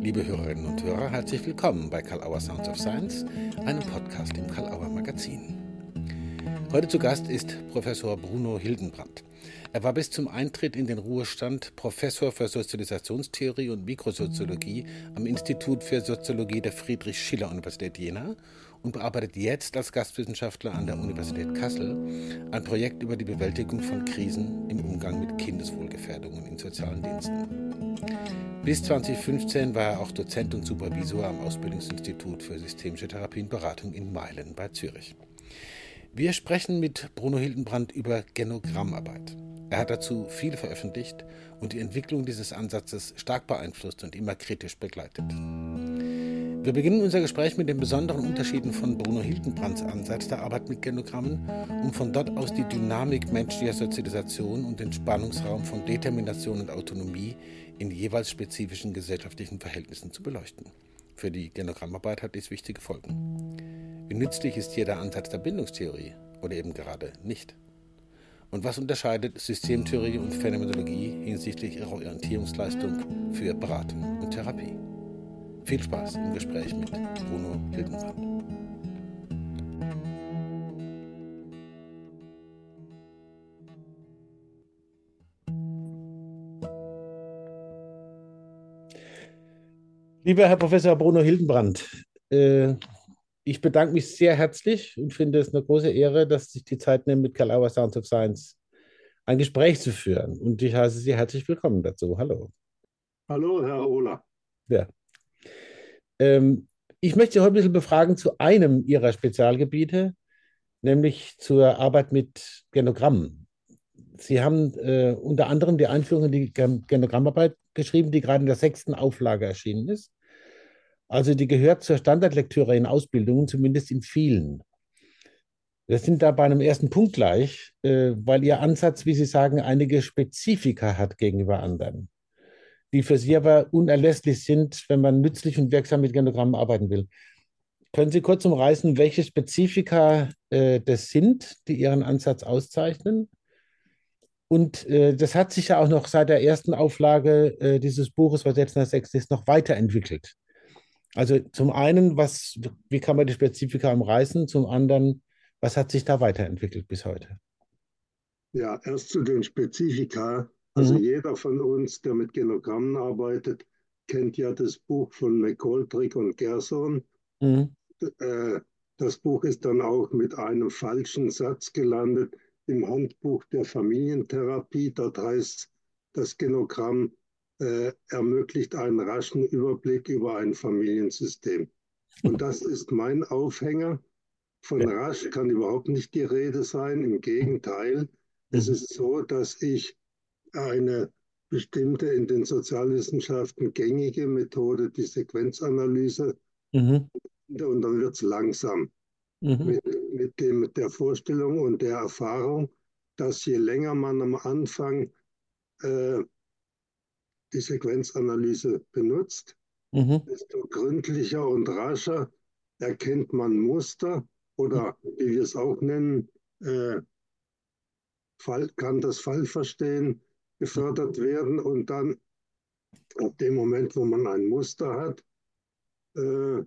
Liebe Hörerinnen und Hörer, herzlich willkommen bei Karl Auer Sounds of Science, einem Podcast im Karl Auer Magazin. Heute zu Gast ist Professor Bruno Hildenbrand. Er war bis zum Eintritt in den Ruhestand Professor für Sozialisationstheorie und Mikrosoziologie am Institut für Soziologie der Friedrich-Schiller-Universität Jena und bearbeitet jetzt als Gastwissenschaftler an der Universität Kassel ein Projekt über die Bewältigung von Krisen im Umgang mit Kindeswohlgefährdungen in sozialen Diensten. Bis 2015 war er auch Dozent und Supervisor am Ausbildungsinstitut für Systemische Therapie und Beratung in Meilen bei Zürich. Wir sprechen mit Bruno Hildenbrand über Genogrammarbeit. Er hat dazu viel veröffentlicht und die Entwicklung dieses Ansatzes stark beeinflusst und immer kritisch begleitet. Wir beginnen unser Gespräch mit den besonderen Unterschieden von Bruno Hildenbrands Ansatz der Arbeit mit Genogrammen, um von dort aus die Dynamik menschlicher Sozialisation und den Spannungsraum von Determination und Autonomie in jeweils spezifischen gesellschaftlichen Verhältnissen zu beleuchten. Für die Genogrammarbeit hat dies wichtige Folgen. Wie nützlich ist hier der Ansatz der Bindungstheorie oder eben gerade nicht? Und was unterscheidet Systemtheorie und Phänomenologie hinsichtlich ihrer Orientierungsleistung für Beratung und Therapie? Viel Spaß im Gespräch mit Bruno Hildenbrand. Lieber Herr Professor Bruno Hildenbrand, äh, ich bedanke mich sehr herzlich und finde es eine große Ehre, dass Sie sich die Zeit nehmen, mit Karl Auer Sounds of Science ein Gespräch zu führen. Und ich heiße Sie herzlich willkommen dazu. Hallo. Hallo, Herr Ohler. Ja. Ähm, ich möchte Sie heute ein bisschen befragen zu einem Ihrer Spezialgebiete, nämlich zur Arbeit mit Genogrammen. Sie haben äh, unter anderem die Einführung in die Genogrammarbeit geschrieben, die gerade in der sechsten Auflage erschienen ist. Also die gehört zur Standardlektüre in Ausbildungen, zumindest in vielen. Wir sind da bei einem ersten Punkt gleich, äh, weil Ihr Ansatz, wie Sie sagen, einige Spezifika hat gegenüber anderen die für Sie aber unerlässlich sind, wenn man nützlich und wirksam mit Genogrammen arbeiten will. Können Sie kurz umreißen, welche Spezifika äh, das sind, die Ihren Ansatz auszeichnen? Und äh, das hat sich ja auch noch seit der ersten Auflage äh, dieses Buches, was jetzt in der sechsten ist, noch weiterentwickelt. Also zum einen, was, wie kann man die Spezifika umreißen? Zum anderen, was hat sich da weiterentwickelt bis heute? Ja, erst zu den Spezifika. Also mhm. jeder von uns, der mit Genogrammen arbeitet, kennt ja das Buch von McGoldrick und Gerson. Mhm. Äh, das Buch ist dann auch mit einem falschen Satz gelandet im Handbuch der Familientherapie. Dort heißt das Genogramm äh, ermöglicht einen raschen Überblick über ein Familiensystem. Und das ist mein Aufhänger. Von rasch kann überhaupt nicht die Rede sein. Im Gegenteil, mhm. es ist so, dass ich eine bestimmte in den Sozialwissenschaften gängige Methode, die Sequenzanalyse. Mhm. Und dann wird es langsam. Mhm. Mit, mit, dem, mit der Vorstellung und der Erfahrung, dass je länger man am Anfang äh, die Sequenzanalyse benutzt, mhm. desto gründlicher und rascher erkennt man Muster oder, wie wir es auch nennen, äh, Fall, kann das Fallverstehen gefördert werden und dann ab dem Moment, wo man ein Muster hat, äh,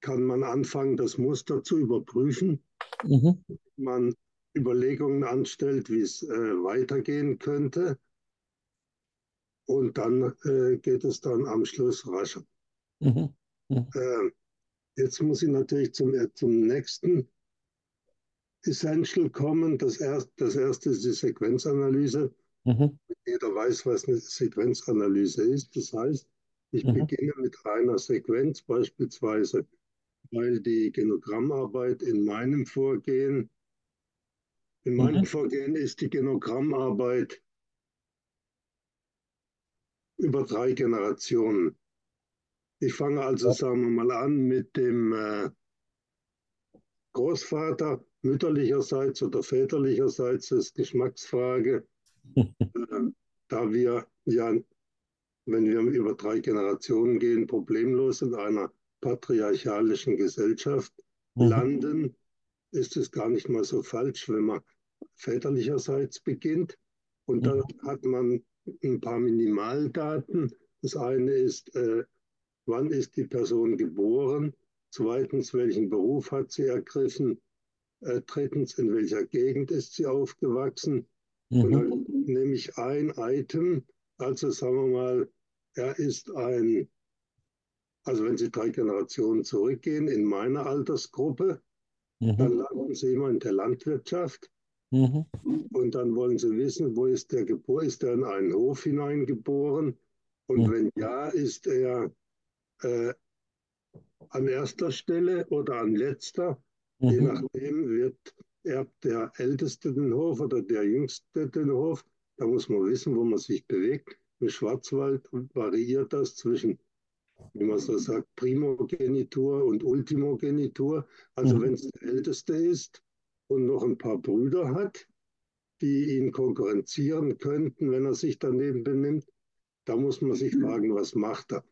kann man anfangen, das Muster zu überprüfen. Mhm. Man Überlegungen anstellt, wie es äh, weitergehen könnte. Und dann äh, geht es dann am Schluss rascher. Mhm. Mhm. Äh, jetzt muss ich natürlich zum, äh, zum nächsten Essential kommen. Das, erst, das erste ist die Sequenzanalyse. Mhm. Jeder weiß, was eine Sequenzanalyse ist. Das heißt, ich mhm. beginne mit einer Sequenz beispielsweise, weil die Genogrammarbeit in meinem Vorgehen, in meinem mhm. Vorgehen ist die Genogrammarbeit über drei Generationen. Ich fange also, sagen wir mal an, mit dem äh, Großvater mütterlicherseits oder väterlicherseits, das ist Geschmacksfrage. Da wir ja, wenn wir über drei Generationen gehen, problemlos in einer patriarchalischen Gesellschaft mhm. landen, ist es gar nicht mal so falsch, wenn man väterlicherseits beginnt. Und mhm. dann hat man ein paar Minimaldaten. Das eine ist, äh, wann ist die Person geboren, zweitens, welchen Beruf hat sie ergriffen, äh, drittens, in welcher Gegend ist sie aufgewachsen. Mhm. Und dann nehme ich ein Item, also sagen wir mal, er ist ein, also wenn Sie drei Generationen zurückgehen, in meiner Altersgruppe, mhm. dann landen Sie immer in der Landwirtschaft. Mhm. Und dann wollen Sie wissen, wo ist der geboren? Ist er in einen Hof hineingeboren? Und mhm. wenn ja, ist er äh, an erster Stelle oder an letzter? Je mhm. nachdem wird erbt der Älteste den Hof oder der Jüngste den Hof. Da muss man wissen, wo man sich bewegt. Im Schwarzwald variiert das zwischen, wie man so sagt, Primogenitur und Ultimogenitur. Also mhm. wenn es der Älteste ist und noch ein paar Brüder hat, die ihn konkurrenzieren könnten, wenn er sich daneben benimmt, da muss man sich fragen, was macht er?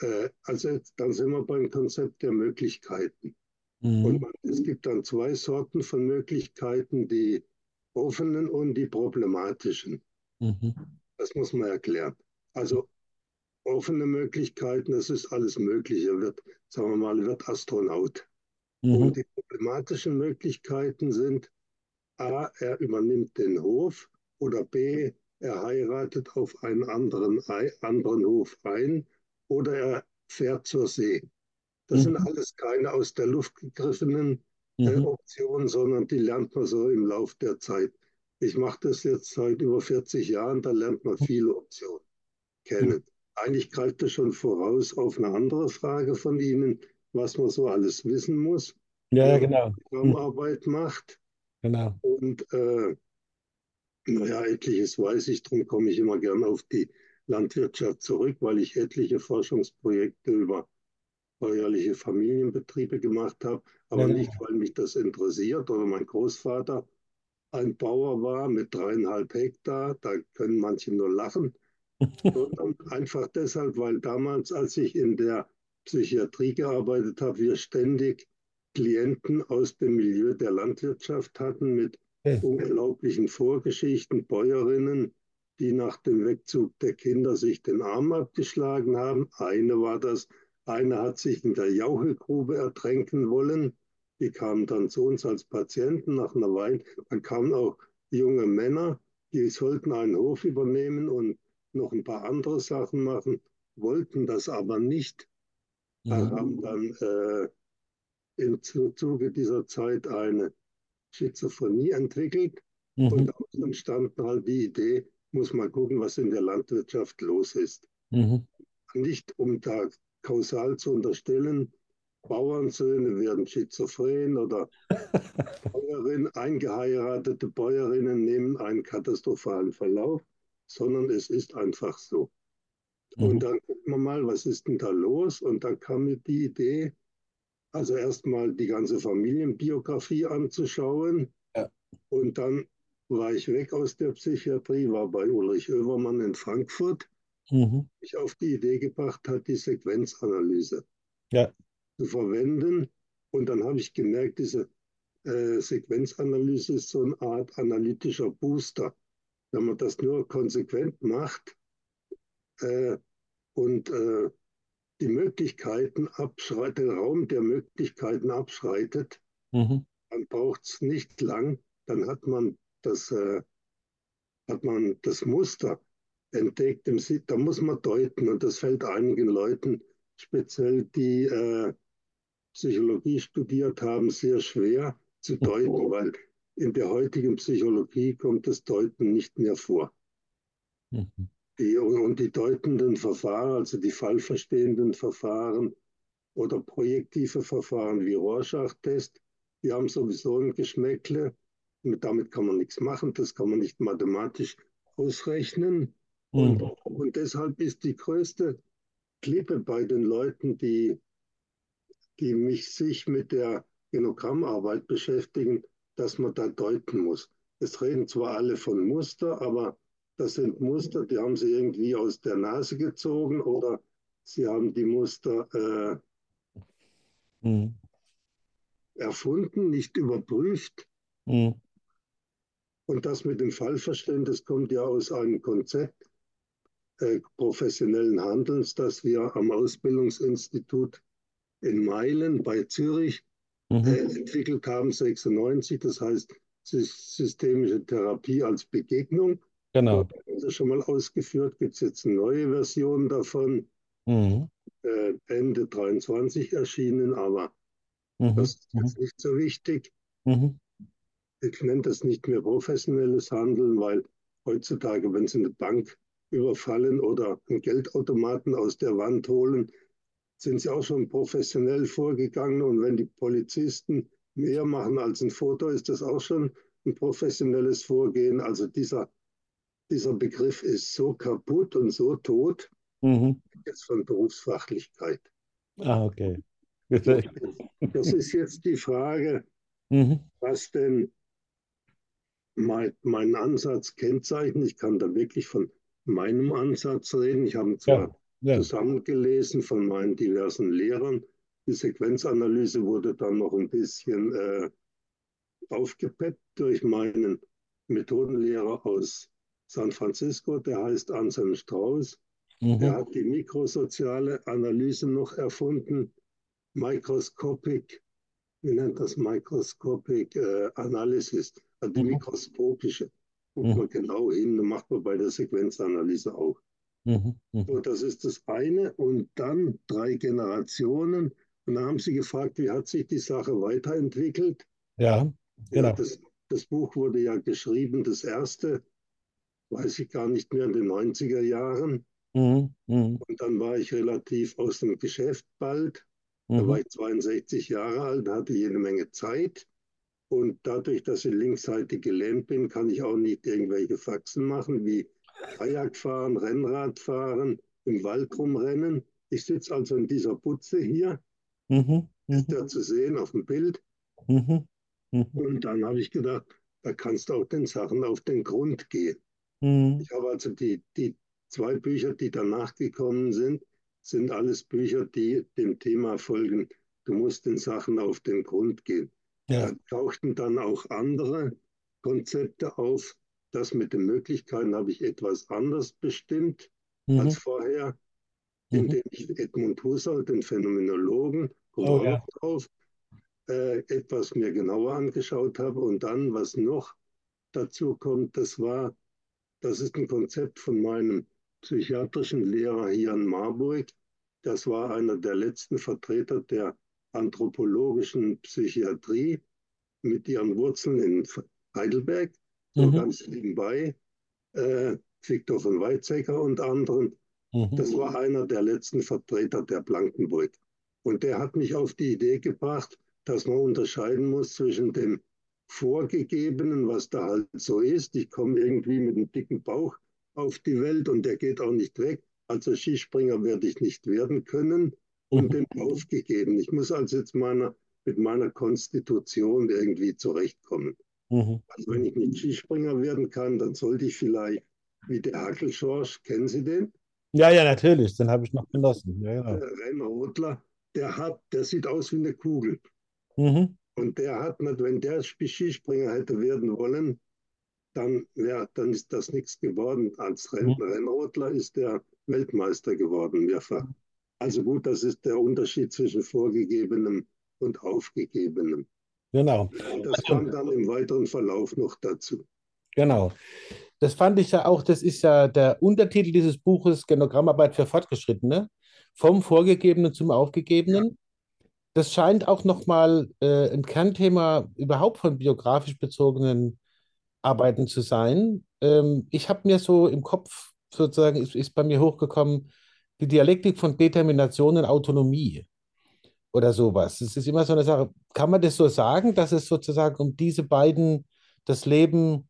Äh, also dann sind wir beim Konzept der Möglichkeiten. Mhm. Und es gibt dann zwei Sorten von Möglichkeiten, die offenen und die problematischen. Mhm. Das muss man erklären. Also offene Möglichkeiten, das ist alles Mögliche. Wird, sagen wir mal, wird Astronaut. Mhm. Und die problematischen Möglichkeiten sind, A, er übernimmt den Hof oder B, er heiratet auf einen anderen, anderen Hof ein oder er fährt zur See. Das mhm. sind alles keine aus der Luft gegriffenen äh, mhm. Optionen, sondern die lernt man so im Laufe der Zeit. Ich mache das jetzt seit über 40 Jahren, da lernt man viele Optionen kennen. Eigentlich greift das schon voraus auf eine andere Frage von Ihnen, was man so alles wissen muss. Ja, ja genau. Arbeit macht. Genau. Und äh, naja, etliches weiß ich, darum komme ich immer gerne auf die Landwirtschaft zurück, weil ich etliche Forschungsprojekte über bäuerliche Familienbetriebe gemacht habe, aber ja. nicht, weil mich das interessiert oder mein Großvater ein Bauer war mit dreieinhalb Hektar, da können manche nur lachen, sondern einfach deshalb, weil damals, als ich in der Psychiatrie gearbeitet habe, wir ständig Klienten aus dem Milieu der Landwirtschaft hatten mit unglaublichen Vorgeschichten, Bäuerinnen, die nach dem Wegzug der Kinder sich den Arm abgeschlagen haben. Eine war das, eine hat sich in der Jauchegrube ertränken wollen. Die kamen dann zu uns als Patienten nach einer Weile. Dann kamen auch junge Männer, die sollten einen Hof übernehmen und noch ein paar andere Sachen machen, wollten das aber nicht. Mhm. Haben dann äh, im Zuge dieser Zeit eine Schizophrenie entwickelt. Mhm. Und daraus entstanden halt die Idee, muss mal gucken, was in der Landwirtschaft los ist. Mhm. Nicht um da kausal zu unterstellen, Bauernsöhne werden schizophren oder Bäuerin, eingeheiratete Bäuerinnen nehmen einen katastrophalen Verlauf, sondern es ist einfach so. Mhm. Und dann gucken wir mal, was ist denn da los? Und dann kam mir die Idee, also erstmal die ganze Familienbiografie anzuschauen. Ja. Und dann war ich weg aus der Psychiatrie, war bei Ulrich Oevermann in Frankfurt mhm. mich auf die Idee gebracht hat, die Sequenzanalyse ja. zu verwenden. Und dann habe ich gemerkt, diese äh, Sequenzanalyse ist so eine Art analytischer Booster. Wenn man das nur konsequent macht äh, und äh, die Möglichkeiten abschreitet, den Raum der Möglichkeiten abschreitet, mhm. dann braucht es nicht lang, dann hat man das, äh, hat man das Muster entdeckt, im, da muss man deuten und das fällt einigen Leuten, speziell die äh, Psychologie studiert haben, sehr schwer zu deuten, weil in der heutigen Psychologie kommt das Deuten nicht mehr vor. Mhm. Die, und die deutenden Verfahren, also die fallverstehenden Verfahren oder projektive Verfahren wie Rorschach-Test, die haben sowieso ein Geschmäckle. Damit kann man nichts machen, das kann man nicht mathematisch ausrechnen. Und, mhm. und deshalb ist die größte Klippe bei den Leuten, die, die mich sich mit der Genogrammarbeit beschäftigen, dass man da deuten muss. Es reden zwar alle von Muster, aber das sind Muster, die haben sie irgendwie aus der Nase gezogen oder sie haben die Muster äh, mhm. erfunden, nicht überprüft. Mhm. Und das mit dem Fallverständnis kommt ja aus einem Konzept, professionellen Handelns, das wir am Ausbildungsinstitut in Meilen bei Zürich mhm. äh, entwickelt haben, 96. Das heißt systemische Therapie als Begegnung. Genau. Das ist schon mal ausgeführt. Gibt es jetzt eine neue Version davon? Mhm. Äh, Ende 23 erschienen, aber mhm. das ist jetzt mhm. nicht so wichtig. Mhm. Ich nenne das nicht mehr professionelles Handeln, weil heutzutage, wenn Sie eine Bank überfallen oder einen Geldautomaten aus der Wand holen, sind sie auch schon professionell vorgegangen. Und wenn die Polizisten mehr machen als ein Foto, ist das auch schon ein professionelles Vorgehen. Also dieser, dieser Begriff ist so kaputt und so tot, mhm. jetzt von Berufsfachlichkeit. Ah, okay. Das ist jetzt die Frage, mhm. was denn mein, meinen Ansatz kennzeichnet. Ich kann da wirklich von meinem Ansatz reden. Ich habe zwar ja, ja. zusammengelesen von meinen diversen Lehrern. Die Sequenzanalyse wurde dann noch ein bisschen äh, aufgepeppt durch meinen Methodenlehrer aus San Francisco, der heißt Anselm Strauß. Mhm. Der hat die mikrosoziale Analyse noch erfunden. Microscopic, wie nennt das Microscopic äh, Analysis, also die mhm. mikroskopische. Guckt mhm. man genau hin, macht man bei der Sequenzanalyse auch. Mhm. Mhm. So, das ist das eine. Und dann drei Generationen. Und da haben Sie gefragt, wie hat sich die Sache weiterentwickelt? Ja, genau. Ja, das, das Buch wurde ja geschrieben, das erste, weiß ich gar nicht mehr, in den 90er Jahren. Mhm. Mhm. Und dann war ich relativ aus dem Geschäft bald. Da mhm. war ich 62 Jahre alt, hatte jede Menge Zeit. Und dadurch, dass ich linksseitig gelähmt bin, kann ich auch nicht irgendwelche Faxen machen, wie Kajak fahren, Rennrad fahren, im Wald rumrennen. Ich sitze also in dieser Putze hier, mhm, ist mhm. da zu sehen auf dem Bild. Mhm, mhm, Und dann habe ich gedacht, da kannst du auch den Sachen auf den Grund gehen. Mhm. Ich habe also die, die zwei Bücher, die danach gekommen sind, sind alles Bücher, die dem Thema folgen. Du musst den Sachen auf den Grund gehen. Ja. Da tauchten dann auch andere Konzepte auf. Das mit den Möglichkeiten habe ich etwas anders bestimmt mhm. als vorher, mhm. indem ich Edmund Husserl, den Phänomenologen, oh, ja. drauf, äh, etwas mir genauer angeschaut habe. Und dann, was noch dazu kommt, das war, das ist ein Konzept von meinem psychiatrischen Lehrer hier in Marburg. Das war einer der letzten Vertreter der anthropologischen Psychiatrie mit ihren Wurzeln in Heidelberg, so mhm. ganz nebenbei, äh, Viktor von Weizsäcker und anderen. Mhm. Das war einer der letzten Vertreter der Blankenburg. Und der hat mich auf die Idee gebracht, dass man unterscheiden muss zwischen dem Vorgegebenen, was da halt so ist. Ich komme irgendwie mit einem dicken Bauch auf die Welt und der geht auch nicht weg. Also Skispringer werde ich nicht werden können und mhm. dem aufgegeben. Ich muss also jetzt meiner, mit meiner Konstitution irgendwie zurechtkommen. Mhm. Also wenn ich nicht Skispringer werden kann, dann sollte ich vielleicht wie der Hackelschorsch, kennen Sie den? Ja, ja, natürlich, den habe ich noch genossen. Ja, genau. Der Rennrodler, der hat, der sieht aus wie eine Kugel. Mhm. Und der hat, wenn der Skispringer hätte werden wollen, dann, wär, dann ist das nichts geworden. Als Renn, mhm. Rennrodler ist der Weltmeister geworden, mehrfach. Also gut, das ist der Unterschied zwischen vorgegebenem und aufgegebenem. Genau. Das kam dann im weiteren Verlauf noch dazu. Genau. Das fand ich ja auch, das ist ja der Untertitel dieses Buches, Genogrammarbeit für Fortgeschrittene, vom Vorgegebenen zum Aufgegebenen. Das scheint auch nochmal äh, ein Kernthema überhaupt von biografisch bezogenen Arbeiten zu sein. Ähm, ich habe mir so im Kopf sozusagen, ist, ist bei mir hochgekommen, die Dialektik von Determination und Autonomie oder sowas. Es ist immer so eine Sache, kann man das so sagen, dass es sozusagen um diese beiden das Leben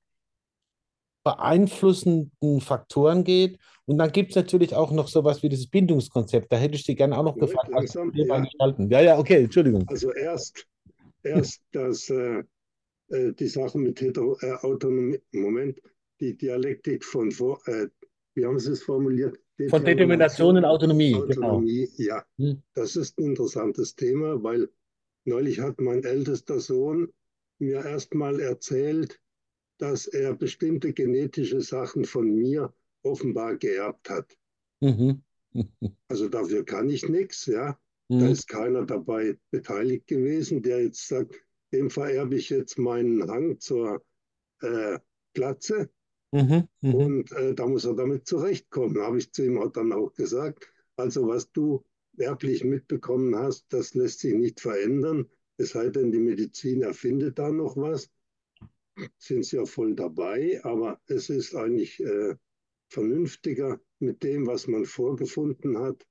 beeinflussenden Faktoren geht? Und dann gibt es natürlich auch noch sowas wie dieses Bindungskonzept. Da hätte ich Sie gerne auch noch gefragt. Langsam, ja. ja, ja, okay, Entschuldigung. Also erst, erst das, äh, äh die Sache mit Hetero, äh, Autonomie, Moment, die Dialektik von, äh, wie haben Sie es formuliert? Von Determination und Autonomie. Genau. Autonomie, genau. ja. Hm. Das ist ein interessantes Thema, weil neulich hat mein ältester Sohn mir erstmal erzählt, dass er bestimmte genetische Sachen von mir offenbar geerbt hat. Mhm. Also dafür kann ich nichts, ja. Mhm. Da ist keiner dabei beteiligt gewesen, der jetzt sagt, dem vererbe ich jetzt meinen Hang zur äh, Glatze mhm. Mhm. und äh, da muss er damit zurechtkommen, habe ich zu ihm dann auch gesagt. Also was du erblich mitbekommen hast, das lässt sich nicht verändern, es sei denn, die Medizin erfindet da noch was, sind sie ja voll dabei, aber es ist eigentlich äh, vernünftiger, mit dem, was man vorgefunden hat,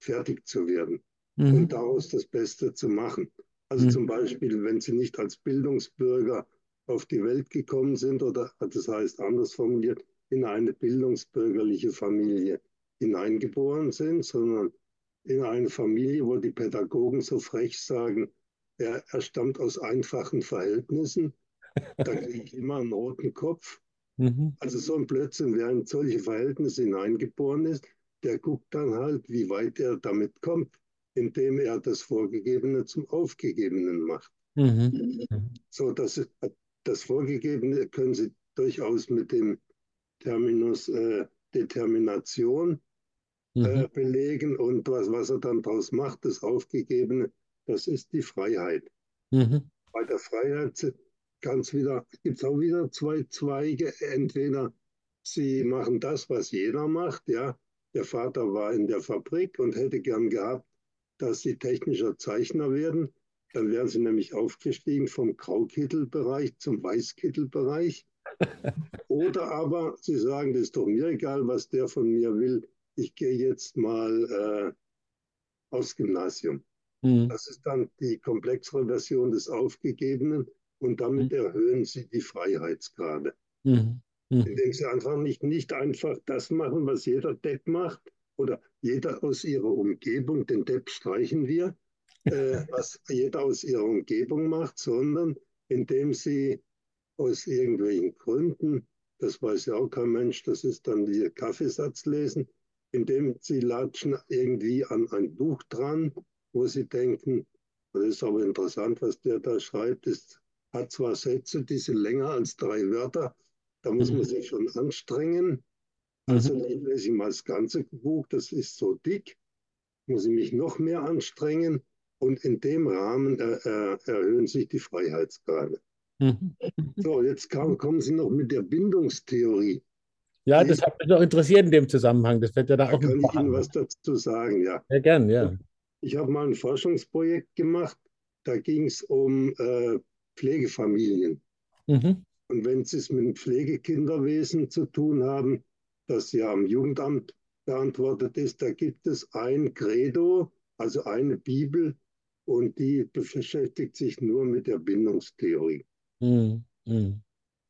fertig zu werden mhm. und daraus das Beste zu machen. Also mhm. zum Beispiel, wenn sie nicht als Bildungsbürger auf die Welt gekommen sind oder das heißt anders formuliert, in eine bildungsbürgerliche Familie hineingeboren sind, sondern in eine Familie, wo die Pädagogen so frech sagen, er, er stammt aus einfachen Verhältnissen, da kriege ich immer einen roten Kopf. Mhm. Also so ein Blödsinn, wer in solche Verhältnisse hineingeboren ist, der guckt dann halt, wie weit er damit kommt, indem er das Vorgegebene zum Aufgegebenen macht. Mhm. So, das, das Vorgegebene können Sie durchaus mit dem Terminus äh, Determination äh, mhm. belegen und was, was er dann daraus macht, das Aufgegebene, das ist die Freiheit. Mhm. Bei der Freiheit ganz wieder, gibt es auch wieder zwei Zweige. Entweder sie machen das, was jeder macht, ja. Der Vater war in der Fabrik und hätte gern gehabt, dass sie technischer Zeichner werden. Dann wären sie nämlich aufgestiegen vom Graukittelbereich zum Weißkittelbereich. Oder aber sie sagen, das ist doch mir egal, was der von mir will. Ich gehe jetzt mal äh, aufs Gymnasium. Mhm. Das ist dann die komplexere Version des Aufgegebenen und damit mhm. erhöhen sie die Freiheitsgrade. Mhm. Indem sie einfach nicht, nicht einfach das machen, was jeder Depp macht oder jeder aus ihrer Umgebung, den Depp streichen wir, äh, was jeder aus ihrer Umgebung macht, sondern indem sie aus irgendwelchen Gründen, das weiß ja auch kein Mensch, das ist dann die Kaffeesatz lesen, indem sie latschen irgendwie an ein Buch dran, wo sie denken, das ist aber interessant, was der da schreibt, ist, hat zwar Sätze, die sind länger als drei Wörter, da muss man mhm. sich schon anstrengen. Also mhm. lese ich mal das ganze Buch, das ist so dick, muss ich mich noch mehr anstrengen. Und in dem Rahmen äh, erhöhen sich die Freiheitsgrade. Mhm. So, jetzt kam, kommen Sie noch mit der Bindungstheorie. Ja, das hat mich noch interessiert in dem Zusammenhang. Das wird ja da, da auch kann ich Ihnen was dazu sagen, ja. Ja, gern, ja. Ich habe mal ein Forschungsprojekt gemacht. Da ging es um äh, Pflegefamilien. Mhm. Und wenn Sie es mit dem Pflegekinderwesen zu tun haben, das ja am Jugendamt beantwortet ist, da gibt es ein Credo, also eine Bibel, und die beschäftigt sich nur mit der Bindungstheorie. Mhm. Mhm.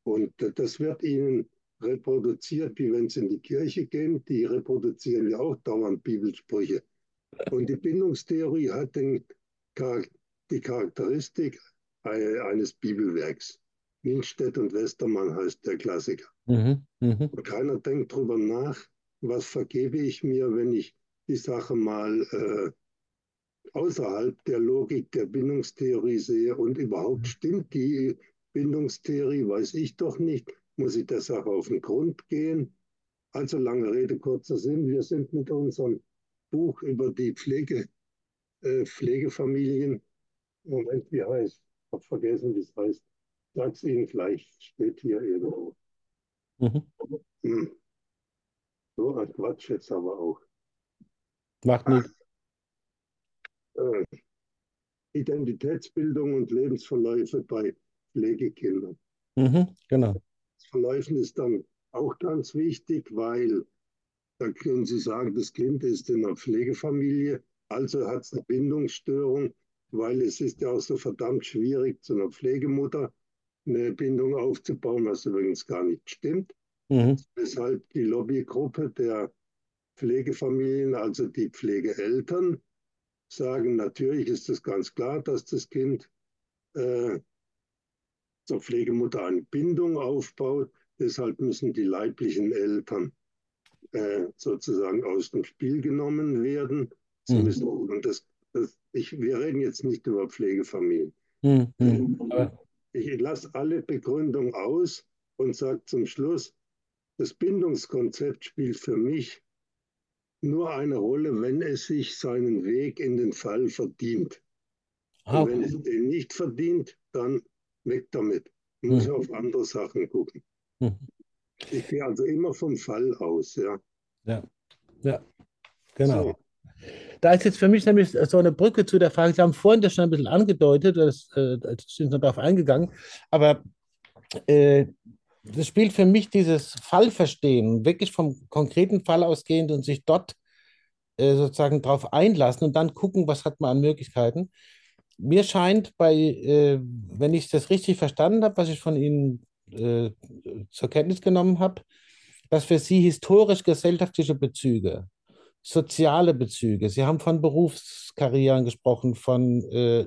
Und das wird Ihnen reproduziert, wie wenn Sie in die Kirche gehen. Die reproduzieren ja auch dauernd Bibelsprüche. Und die Bindungstheorie hat den, die Charakteristik eines Bibelwerks. Milstedt und Westermann heißt der Klassiker. Mhm. Mhm. Und keiner denkt darüber nach, was vergebe ich mir, wenn ich die Sache mal äh, außerhalb der Logik der Bindungstheorie sehe und überhaupt mhm. stimmt die Bindungstheorie, weiß ich doch nicht, muss ich der Sache auf den Grund gehen. Also lange Rede, kurzer Sinn, wir sind mit unserem Buch über die Pflege, äh, Pflegefamilien, Moment, wie heißt, ich habe vergessen, wie es heißt, sag's Ihnen gleich, steht hier irgendwo. Mhm. Hm. So ein Quatsch jetzt aber auch. Macht nichts. Äh, Identitätsbildung und Lebensverläufe bei Pflegekindern. Mhm, genau. Das Verläufen ist dann auch ganz wichtig, weil da können Sie sagen, das Kind ist in einer Pflegefamilie, also hat es eine Bindungsstörung, weil es ist ja auch so verdammt schwierig, zu einer Pflegemutter eine Bindung aufzubauen, was übrigens gar nicht stimmt. Mhm. Deshalb die Lobbygruppe der Pflegefamilien, also die Pflegeeltern, sagen, natürlich ist es ganz klar, dass das Kind äh, zur Pflegemutter eine Bindung aufbaut. Deshalb müssen die leiblichen Eltern äh, sozusagen aus dem Spiel genommen werden. Mhm. Müssen, und das, das, ich, wir reden jetzt nicht über Pflegefamilien. Mhm. Äh, ich lasse alle Begründungen aus und sage zum Schluss, das Bindungskonzept spielt für mich nur eine Rolle, wenn es sich seinen Weg in den Fall verdient. Ah, okay. Und wenn es den nicht verdient, dann weg damit. Muss mhm. auf andere Sachen gucken. Mhm. Ich gehe also immer vom Fall aus, ja. Ja, ja, genau. So. Da ist jetzt für mich nämlich so eine Brücke zu der Frage, Sie haben vorhin das schon ein bisschen angedeutet, das, äh, das sind noch darauf eingegangen, aber äh, das spielt für mich dieses Fallverstehen, wirklich vom konkreten Fall ausgehend und sich dort äh, sozusagen darauf einlassen und dann gucken, was hat man an Möglichkeiten. Mir scheint bei, äh, wenn ich das richtig verstanden habe, was ich von Ihnen äh, zur Kenntnis genommen habe, dass für Sie historisch-gesellschaftliche Bezüge, soziale Bezüge, Sie haben von Berufskarrieren gesprochen, von äh,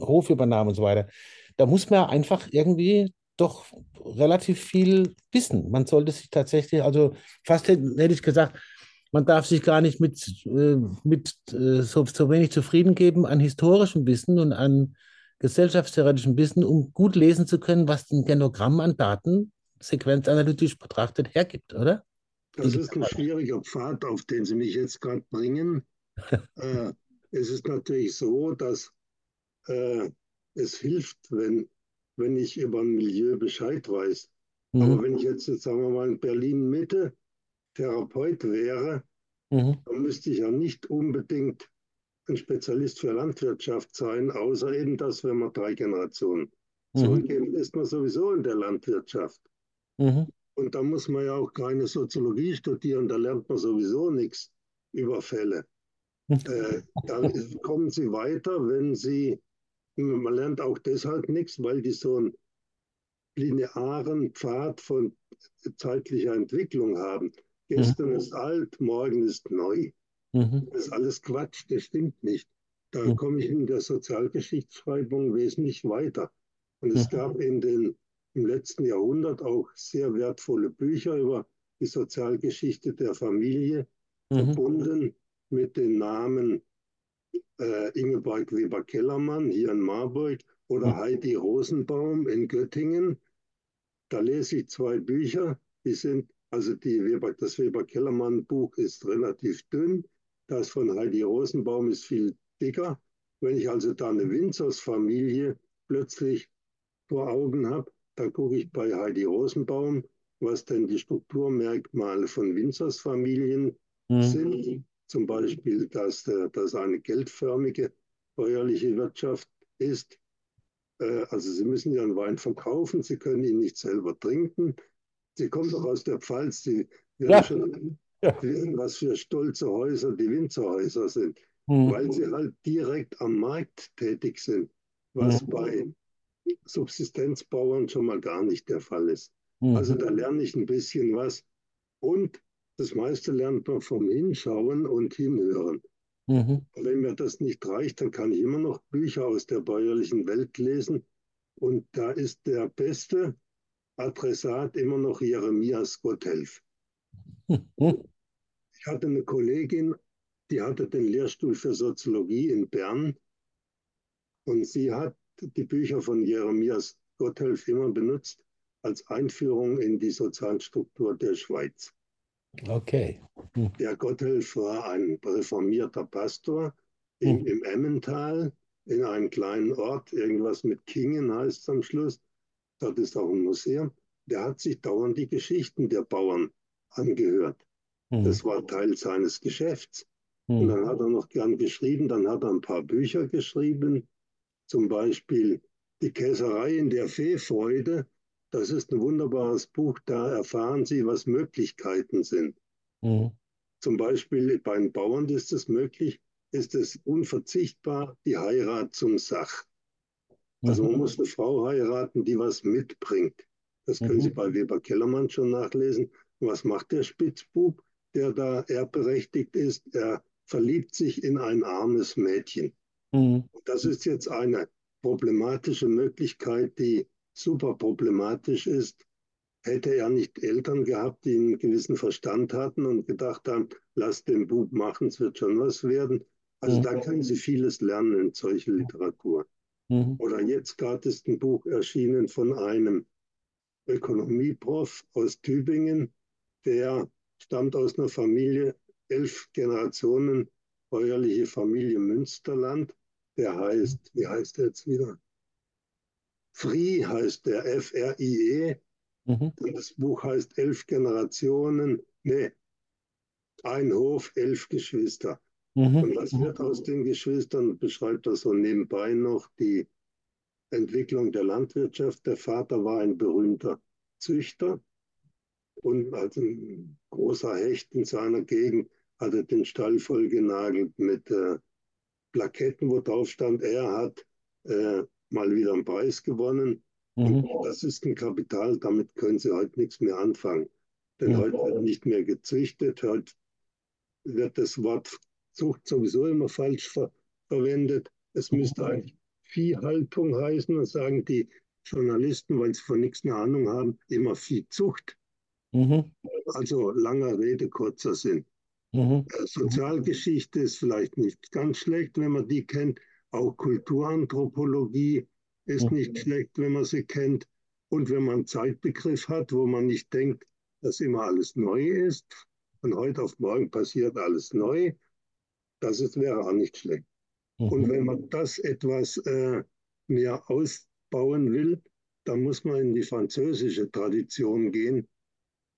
Hofübernahmen und so weiter, da muss man einfach irgendwie doch relativ viel wissen. Man sollte sich tatsächlich, also fast hätte ich gesagt, man darf sich gar nicht mit, äh, mit äh, so, so wenig zufrieden geben an historischem Wissen und an gesellschaftstheoretischem Wissen, um gut lesen zu können, was ein Genogramm an Daten sequenzanalytisch betrachtet hergibt, oder? Das ist ein schwieriger Pfad, auf den Sie mich jetzt gerade bringen. äh, es ist natürlich so, dass äh, es hilft, wenn wenn ich über ein Milieu Bescheid weiß. Mhm. Aber wenn ich jetzt, sagen wir mal, in Berlin Mitte Therapeut wäre, mhm. dann müsste ich ja nicht unbedingt ein Spezialist für Landwirtschaft sein, außer eben, dass wenn man drei Generationen mhm. zurückgehen, ist man sowieso in der Landwirtschaft. Mhm. Und da muss man ja auch keine Soziologie studieren, da lernt man sowieso nichts über Fälle. Mhm. Äh, dann kommen Sie weiter, wenn Sie man lernt auch deshalb nichts, weil die so einen linearen Pfad von zeitlicher Entwicklung haben. Gestern mhm. ist alt, morgen ist neu. Mhm. Das ist alles Quatsch, das stimmt nicht. Da mhm. komme ich in der Sozialgeschichtsschreibung wesentlich weiter. Und es mhm. gab in den, im letzten Jahrhundert auch sehr wertvolle Bücher über die Sozialgeschichte der Familie, mhm. verbunden mit den Namen äh, Ingeborg Weber-Kellermann hier in Marburg oder mhm. Heidi Rosenbaum in Göttingen. Da lese ich zwei Bücher, die sind, also die Weber, das Weber-Kellermann-Buch ist relativ dünn, das von Heidi Rosenbaum ist viel dicker. Wenn ich also da eine Winzers-Familie plötzlich vor Augen habe, dann gucke ich bei Heidi Rosenbaum, was denn die Strukturmerkmale von Winzers-Familien mhm. sind zum Beispiel, dass das eine geldförmige bäuerliche Wirtschaft ist. Äh, also Sie müssen Ihren Wein verkaufen, Sie können ihn nicht selber trinken. Sie kommen doch aus der Pfalz, Sie wissen ja. schon, ja. was für stolze Häuser die Winzerhäuser sind, mhm. weil sie halt direkt am Markt tätig sind, was mhm. bei Subsistenzbauern schon mal gar nicht der Fall ist. Mhm. Also da lerne ich ein bisschen was. Und das meiste lernt man vom Hinschauen und Hinhören. Mhm. Wenn mir das nicht reicht, dann kann ich immer noch Bücher aus der bäuerlichen Welt lesen. Und da ist der beste Adressat immer noch Jeremias Gotthelf. Mhm. Ich hatte eine Kollegin, die hatte den Lehrstuhl für Soziologie in Bern. Und sie hat die Bücher von Jeremias Gotthelf immer benutzt als Einführung in die Sozialstruktur der Schweiz. Okay. Hm. Der Gotthelf war ein reformierter Pastor in, hm. im Emmental in einem kleinen Ort, irgendwas mit Kingen heißt es am Schluss. Dort ist auch ein Museum. Der hat sich dauernd die Geschichten der Bauern angehört. Hm. Das war Teil seines Geschäfts. Hm. Und dann hat er noch gern geschrieben, dann hat er ein paar Bücher geschrieben, zum Beispiel Die Käserei in der Feefreude das ist ein wunderbares Buch, da erfahren Sie, was Möglichkeiten sind. Mhm. Zum Beispiel bei den Bauern ist es möglich, ist es unverzichtbar, die Heirat zum Sach. Also man mhm. muss eine Frau heiraten, die was mitbringt. Das können mhm. Sie bei Weber Kellermann schon nachlesen. Was macht der Spitzbub, der da erbberechtigt ist? Er verliebt sich in ein armes Mädchen. Mhm. Das ist jetzt eine problematische Möglichkeit, die super problematisch ist, hätte er nicht Eltern gehabt, die einen gewissen Verstand hatten und gedacht haben, lass den Bub machen, es wird schon was werden. Also mhm. da können Sie vieles lernen in solcher Literatur. Mhm. Oder jetzt gerade ist ein Buch erschienen von einem Ökonomieprof aus Tübingen, der stammt aus einer Familie, elf Generationen bäuerliche Familie Münsterland. Der heißt, wie heißt der jetzt wieder? Frie heißt der, F-R-I-E. Mhm. Das Buch heißt Elf Generationen, nee, ein Hof, elf Geschwister. Mhm. Und was wird aus den Geschwistern? Beschreibt das so nebenbei noch die Entwicklung der Landwirtschaft. Der Vater war ein berühmter Züchter und als ein großer Hecht in seiner Gegend hat er den Stall vollgenagelt mit äh, Plaketten, wo drauf stand, er hat äh, mal wieder einen Preis gewonnen. Mhm. das ist ein Kapital, damit können Sie heute nichts mehr anfangen. Denn mhm. heute wird nicht mehr gezüchtet, heute wird das Wort Zucht sowieso immer falsch ver verwendet. Es müsste eigentlich Viehhaltung heißen und sagen die Journalisten, weil sie von nichts eine Ahnung haben, immer Viehzucht. Mhm. Also langer Rede, kurzer Sinn. Mhm. Äh, Sozialgeschichte ist vielleicht nicht ganz schlecht, wenn man die kennt. Auch Kulturanthropologie ist nicht schlecht, wenn man sie kennt. Und wenn man einen Zeitbegriff hat, wo man nicht denkt, dass immer alles neu ist, von heute auf morgen passiert alles neu, das ist, wäre auch nicht schlecht. Mhm. Und wenn man das etwas äh, mehr ausbauen will, dann muss man in die französische Tradition gehen.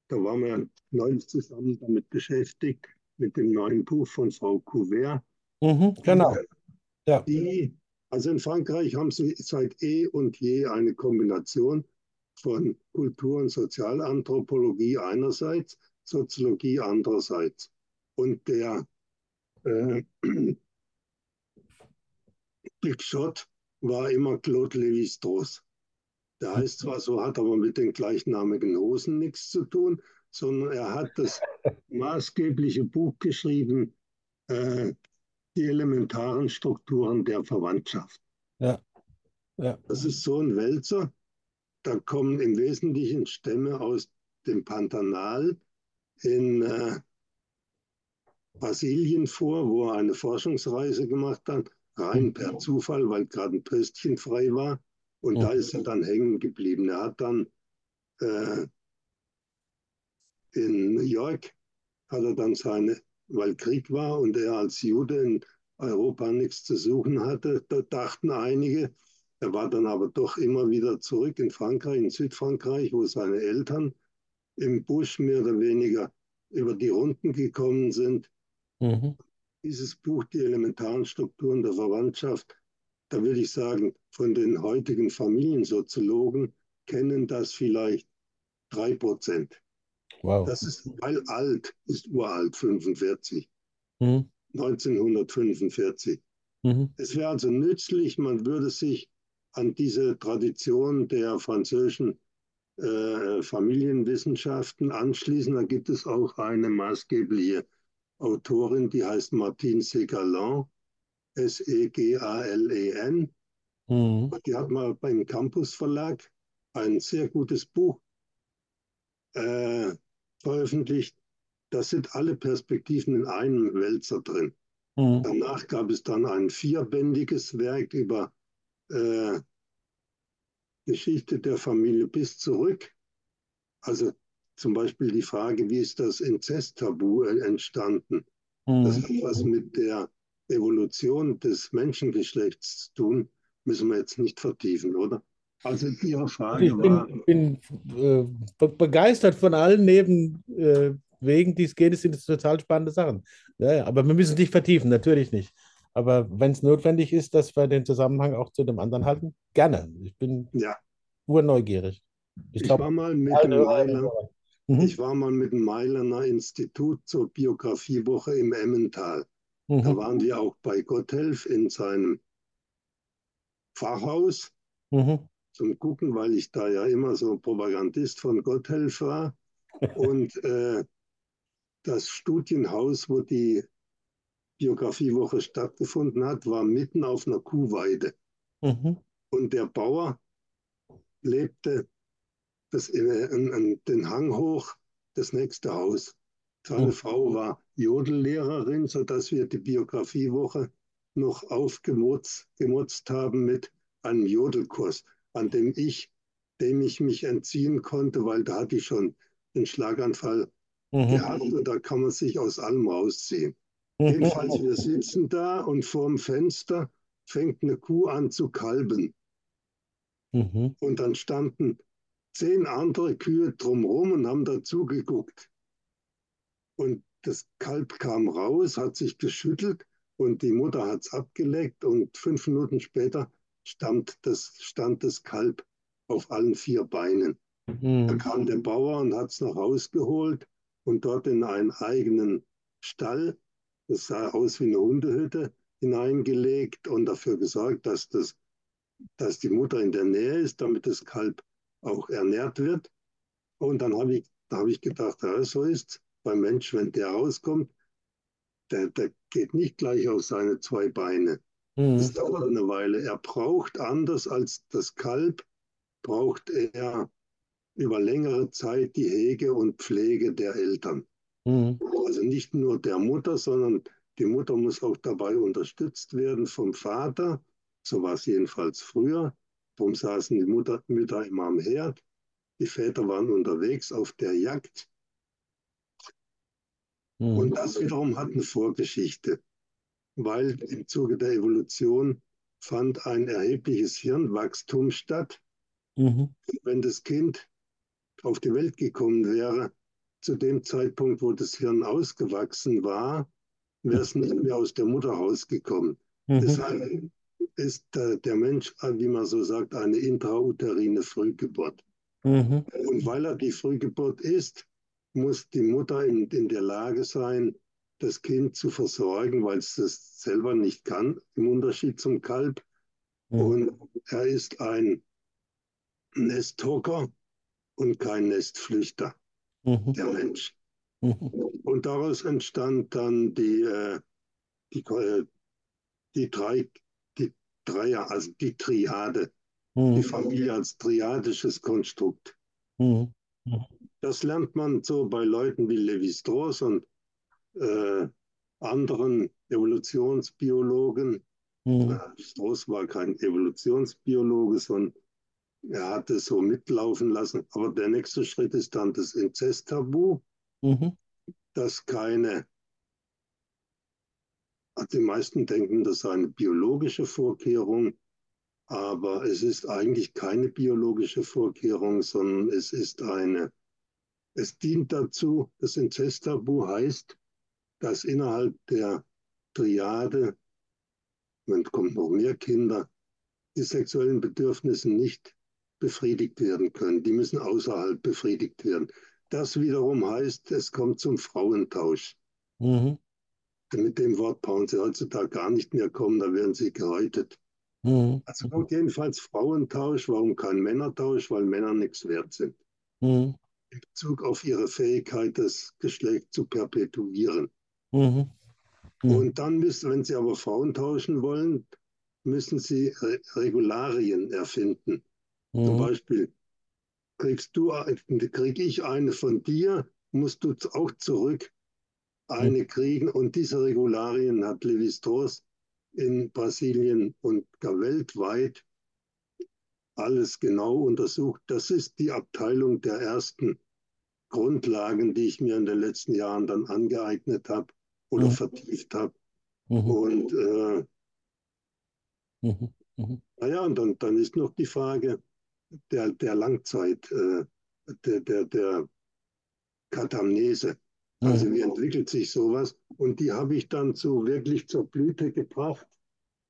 Da waren wir neulich zusammen damit beschäftigt, mit dem neuen Buch von Frau Couvert. Mhm, genau. Ja. Die, also in Frankreich haben sie seit eh und je eine Kombination von Kultur- und Sozialanthropologie einerseits, Soziologie andererseits. Und der äh, Big Shot war immer Claude Lévi-Strauss. Der heißt zwar so, hat aber mit den gleichnamigen Hosen nichts zu tun, sondern er hat das maßgebliche Buch geschrieben, äh, die elementaren Strukturen der Verwandtschaft. Ja. ja. Das ist so ein Wälzer. Da kommen im Wesentlichen Stämme aus dem Pantanal in äh, Brasilien vor, wo er eine Forschungsreise gemacht hat, rein per Zufall, weil gerade ein Pöstchen frei war. Und ja. da ist er dann hängen geblieben. Er hat dann äh, in New York hat er dann seine, weil Krieg war und er als Jude in Europa nichts zu suchen hatte, da dachten einige. Er war dann aber doch immer wieder zurück in Frankreich, in Südfrankreich, wo seine Eltern im Busch mehr oder weniger über die Runden gekommen sind. Mhm. Dieses Buch, die elementaren Strukturen der Verwandtschaft, da würde ich sagen, von den heutigen Familiensoziologen kennen das vielleicht drei Prozent. Wow. Das ist, weil alt ist uralt, 45. Mhm. 1945. Mhm. Es wäre also nützlich, man würde sich an diese Tradition der französischen äh, Familienwissenschaften anschließen. Da gibt es auch eine maßgebliche Autorin, die heißt Martine Segalan, S-E-G-A-L-E-N. Mhm. Die hat mal beim Campus Verlag ein sehr gutes Buch äh, veröffentlicht. Da sind alle Perspektiven in einem Wälzer drin. Mhm. Danach gab es dann ein vierbändiges Werk über äh, Geschichte der Familie bis zurück. Also zum Beispiel die Frage, wie ist das Inzesttabu entstanden? Mhm. Das hat was mit der Evolution des Menschengeschlechts zu tun, müssen wir jetzt nicht vertiefen, oder? Also Ihre Frage ich bin, war. Ich bin äh, begeistert von allen Nebenwegen, äh, die es geht. Es sind total spannende Sachen. Ja, ja, aber wir müssen es nicht vertiefen, natürlich nicht. Aber wenn es notwendig ist, dass wir den Zusammenhang auch zu dem anderen halten, gerne. Ich bin ja. urneugierig. Ich, ich war mal mit dem Mailer, mhm. ich war mal mit dem Mailerner Institut zur Biografiewoche im Emmental. Mhm. Da waren wir auch bei Gotthelf in seinem Pfarrhaus. Mhm zum Gucken, weil ich da ja immer so Propagandist von Gotthelf war. Und äh, das Studienhaus, wo die Biografiewoche stattgefunden hat, war mitten auf einer Kuhweide. Mhm. Und der Bauer lebte das, äh, den Hang hoch, das nächste Haus. Seine mhm. Frau war Jodellehrerin, sodass wir die Biografiewoche noch aufgemutzt haben mit einem Jodelkurs an dem ich, dem ich mich entziehen konnte, weil da hatte ich schon den Schlaganfall mhm. gehabt und da kann man sich aus allem rausziehen. Mhm. Jedenfalls, wir sitzen da und vorm Fenster fängt eine Kuh an zu kalben. Mhm. Und dann standen zehn andere Kühe drumherum und haben dazu geguckt. Und das Kalb kam raus, hat sich geschüttelt und die Mutter hat es abgeleckt und fünf Minuten später stand das, stand das Kalb auf allen vier Beinen. Mhm. Da kam der Bauer und hat es noch rausgeholt und dort in einen eigenen Stall, das sah aus wie eine Hundehütte, hineingelegt und dafür gesorgt, dass, das, dass die Mutter in der Nähe ist, damit das Kalb auch ernährt wird. Und dann habe ich, hab ich gedacht, ja, so ist beim Mensch, wenn der rauskommt, der, der geht nicht gleich auf seine zwei Beine. Mhm. Das dauert eine Weile. Er braucht anders als das Kalb, braucht er über längere Zeit die Hege und Pflege der Eltern. Mhm. Also nicht nur der Mutter, sondern die Mutter muss auch dabei unterstützt werden vom Vater. So war es jedenfalls früher. Darum saßen die Mutter, Mütter immer am Herd. Die Väter waren unterwegs auf der Jagd. Mhm. Und das wiederum hat eine Vorgeschichte, weil im Zuge der Evolution fand ein erhebliches Hirnwachstum statt. Mhm. Wenn das Kind auf die Welt gekommen wäre, zu dem Zeitpunkt, wo das Hirn ausgewachsen war, wäre es nicht mehr aus der Mutter rausgekommen. Mhm. Deshalb ist der, der, Mensch, wie man so sagt, eine intrauterine Frühgeburt. Mhm. Und weil er die Frühgeburt ist, muss die Mutter in, in der Lage sein, das Kind zu versorgen, weil es das selber nicht kann, im Unterschied zum Kalb. Mhm. Und er ist ein Nesthocker und kein Nestflüchter, mhm. der Mensch. Mhm. Und daraus entstand dann die, äh, die, äh, die drei, die Dreier, also die Triade, mhm. die Familie als triadisches Konstrukt. Mhm. Mhm. Das lernt man so bei Leuten wie Levi Strauss und äh, anderen Evolutionsbiologen. Mhm. Strauss war kein Evolutionsbiologe, sondern er hat es so mitlaufen lassen. Aber der nächste Schritt ist dann das Inzesttabu, mhm. dass keine, also die meisten denken, das sei eine biologische Vorkehrung, aber es ist eigentlich keine biologische Vorkehrung, sondern es ist eine, es dient dazu, das Inzesttabu heißt, dass innerhalb der Triade, man kommt noch mehr Kinder, die sexuellen Bedürfnisse nicht befriedigt werden können. Die müssen außerhalb befriedigt werden. Das wiederum heißt, es kommt zum Frauentausch. Mhm. Mit dem Wort brauchen Sie heutzutage gar nicht mehr kommen, da werden Sie gehäutet. Mhm. Also kommt jedenfalls Frauentausch. Warum kein Männertausch? Weil Männer nichts wert sind. Mhm. In Bezug auf ihre Fähigkeit, das Geschlecht zu perpetuieren. Mhm. Mhm. Und dann müssen, wenn Sie aber Frauen tauschen wollen, müssen Sie Re Regularien erfinden. Mhm. Zum Beispiel kriegst du, krieg ich eine von dir, musst du auch zurück eine mhm. kriegen. Und diese Regularien hat Levi Strauss in Brasilien und gar weltweit alles genau untersucht. Das ist die Abteilung der ersten Grundlagen, die ich mir in den letzten Jahren dann angeeignet habe oder mhm. vertieft habe. Mhm. Und äh, mhm. mhm. naja, und dann, dann ist noch die Frage, der, der Langzeit, äh, der, der, der Katamnese. Also mhm. wie entwickelt sich sowas? Und die habe ich dann zu wirklich zur Blüte gebracht.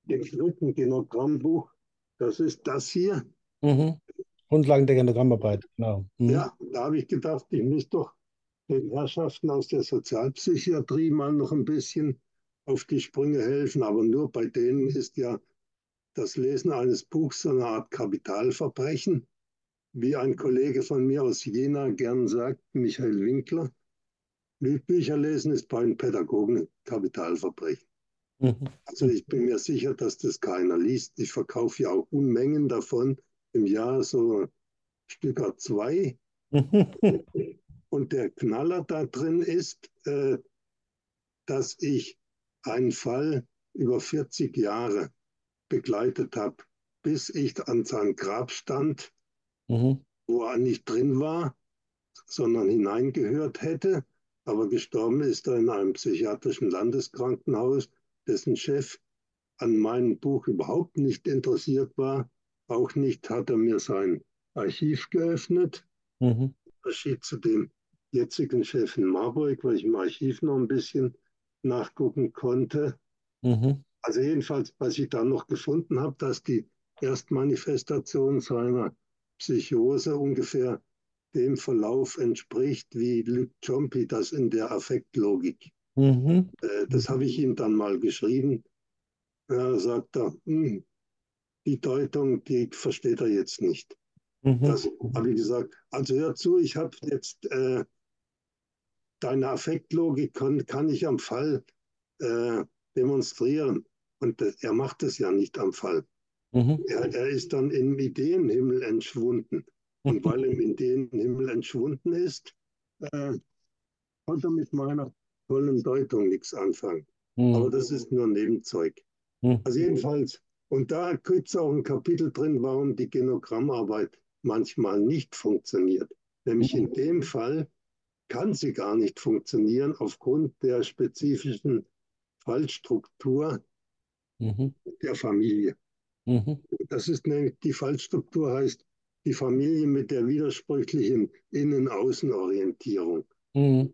Im dritten Genogrammbuch, das ist das hier. Mhm. Grundlagen der Genogrammarbeit, genau. Mhm. Ja, da habe ich gedacht, ich muss doch den Herrschaften aus der Sozialpsychiatrie mal noch ein bisschen auf die Sprünge helfen. Aber nur bei denen ist ja das Lesen eines Buchs so eine Art Kapitalverbrechen, wie ein Kollege von mir aus Jena gern sagt, Michael Winkler. Bücher lesen ist bei einem Pädagogen ein Kapitalverbrechen. Mhm. Also ich bin mir sicher, dass das keiner liest. Ich verkaufe ja auch Unmengen davon im Jahr, so Stücker zwei. Und der Knaller da drin ist, äh, dass ich einen Fall über 40 Jahre begleitet habe, bis ich an sein Grab stand, mhm. wo er nicht drin war, sondern hineingehört hätte. aber gestorben ist er in einem psychiatrischen Landeskrankenhaus, dessen Chef an meinem Buch überhaupt nicht interessiert war. Auch nicht hat er mir sein Archiv geöffnet. Mhm. Unterschied zu dem jetzigen Chef in Marburg, weil ich im Archiv noch ein bisschen nachgucken konnte. Mhm. Also jedenfalls, was ich dann noch gefunden habe, dass die Erstmanifestation seiner Psychose ungefähr dem Verlauf entspricht, wie Luc Ciompi das in der Affektlogik. Mhm. Äh, das habe ich ihm dann mal geschrieben. Er sagt er, hm, die Deutung, die versteht er jetzt nicht. Mhm. Das habe ich gesagt. Also hör zu, ich habe jetzt äh, deine Affektlogik kann, kann ich am Fall äh, demonstrieren. Und er macht es ja nicht am Fall. Mhm. Er, er, ist dann im Ideenhimmel entschwunden. Und weil er im Ideenhimmel entschwunden ist, äh, konnte er mit meiner tollen Deutung nichts anfangen. Mhm. Aber das ist nur Nebenzeug. Mhm. Also jedenfalls, und da gibt es auch ein Kapitel drin, warum die Genogrammarbeit manchmal nicht funktioniert. Nämlich in dem Fall kann sie gar nicht funktionieren aufgrund der spezifischen Fallstruktur mhm. der Familie. Mhm. Das ist nämlich, die Fallstruktur heißt die Familie mit der widersprüchlichen Innen-Außen-Orientierung. Mhm.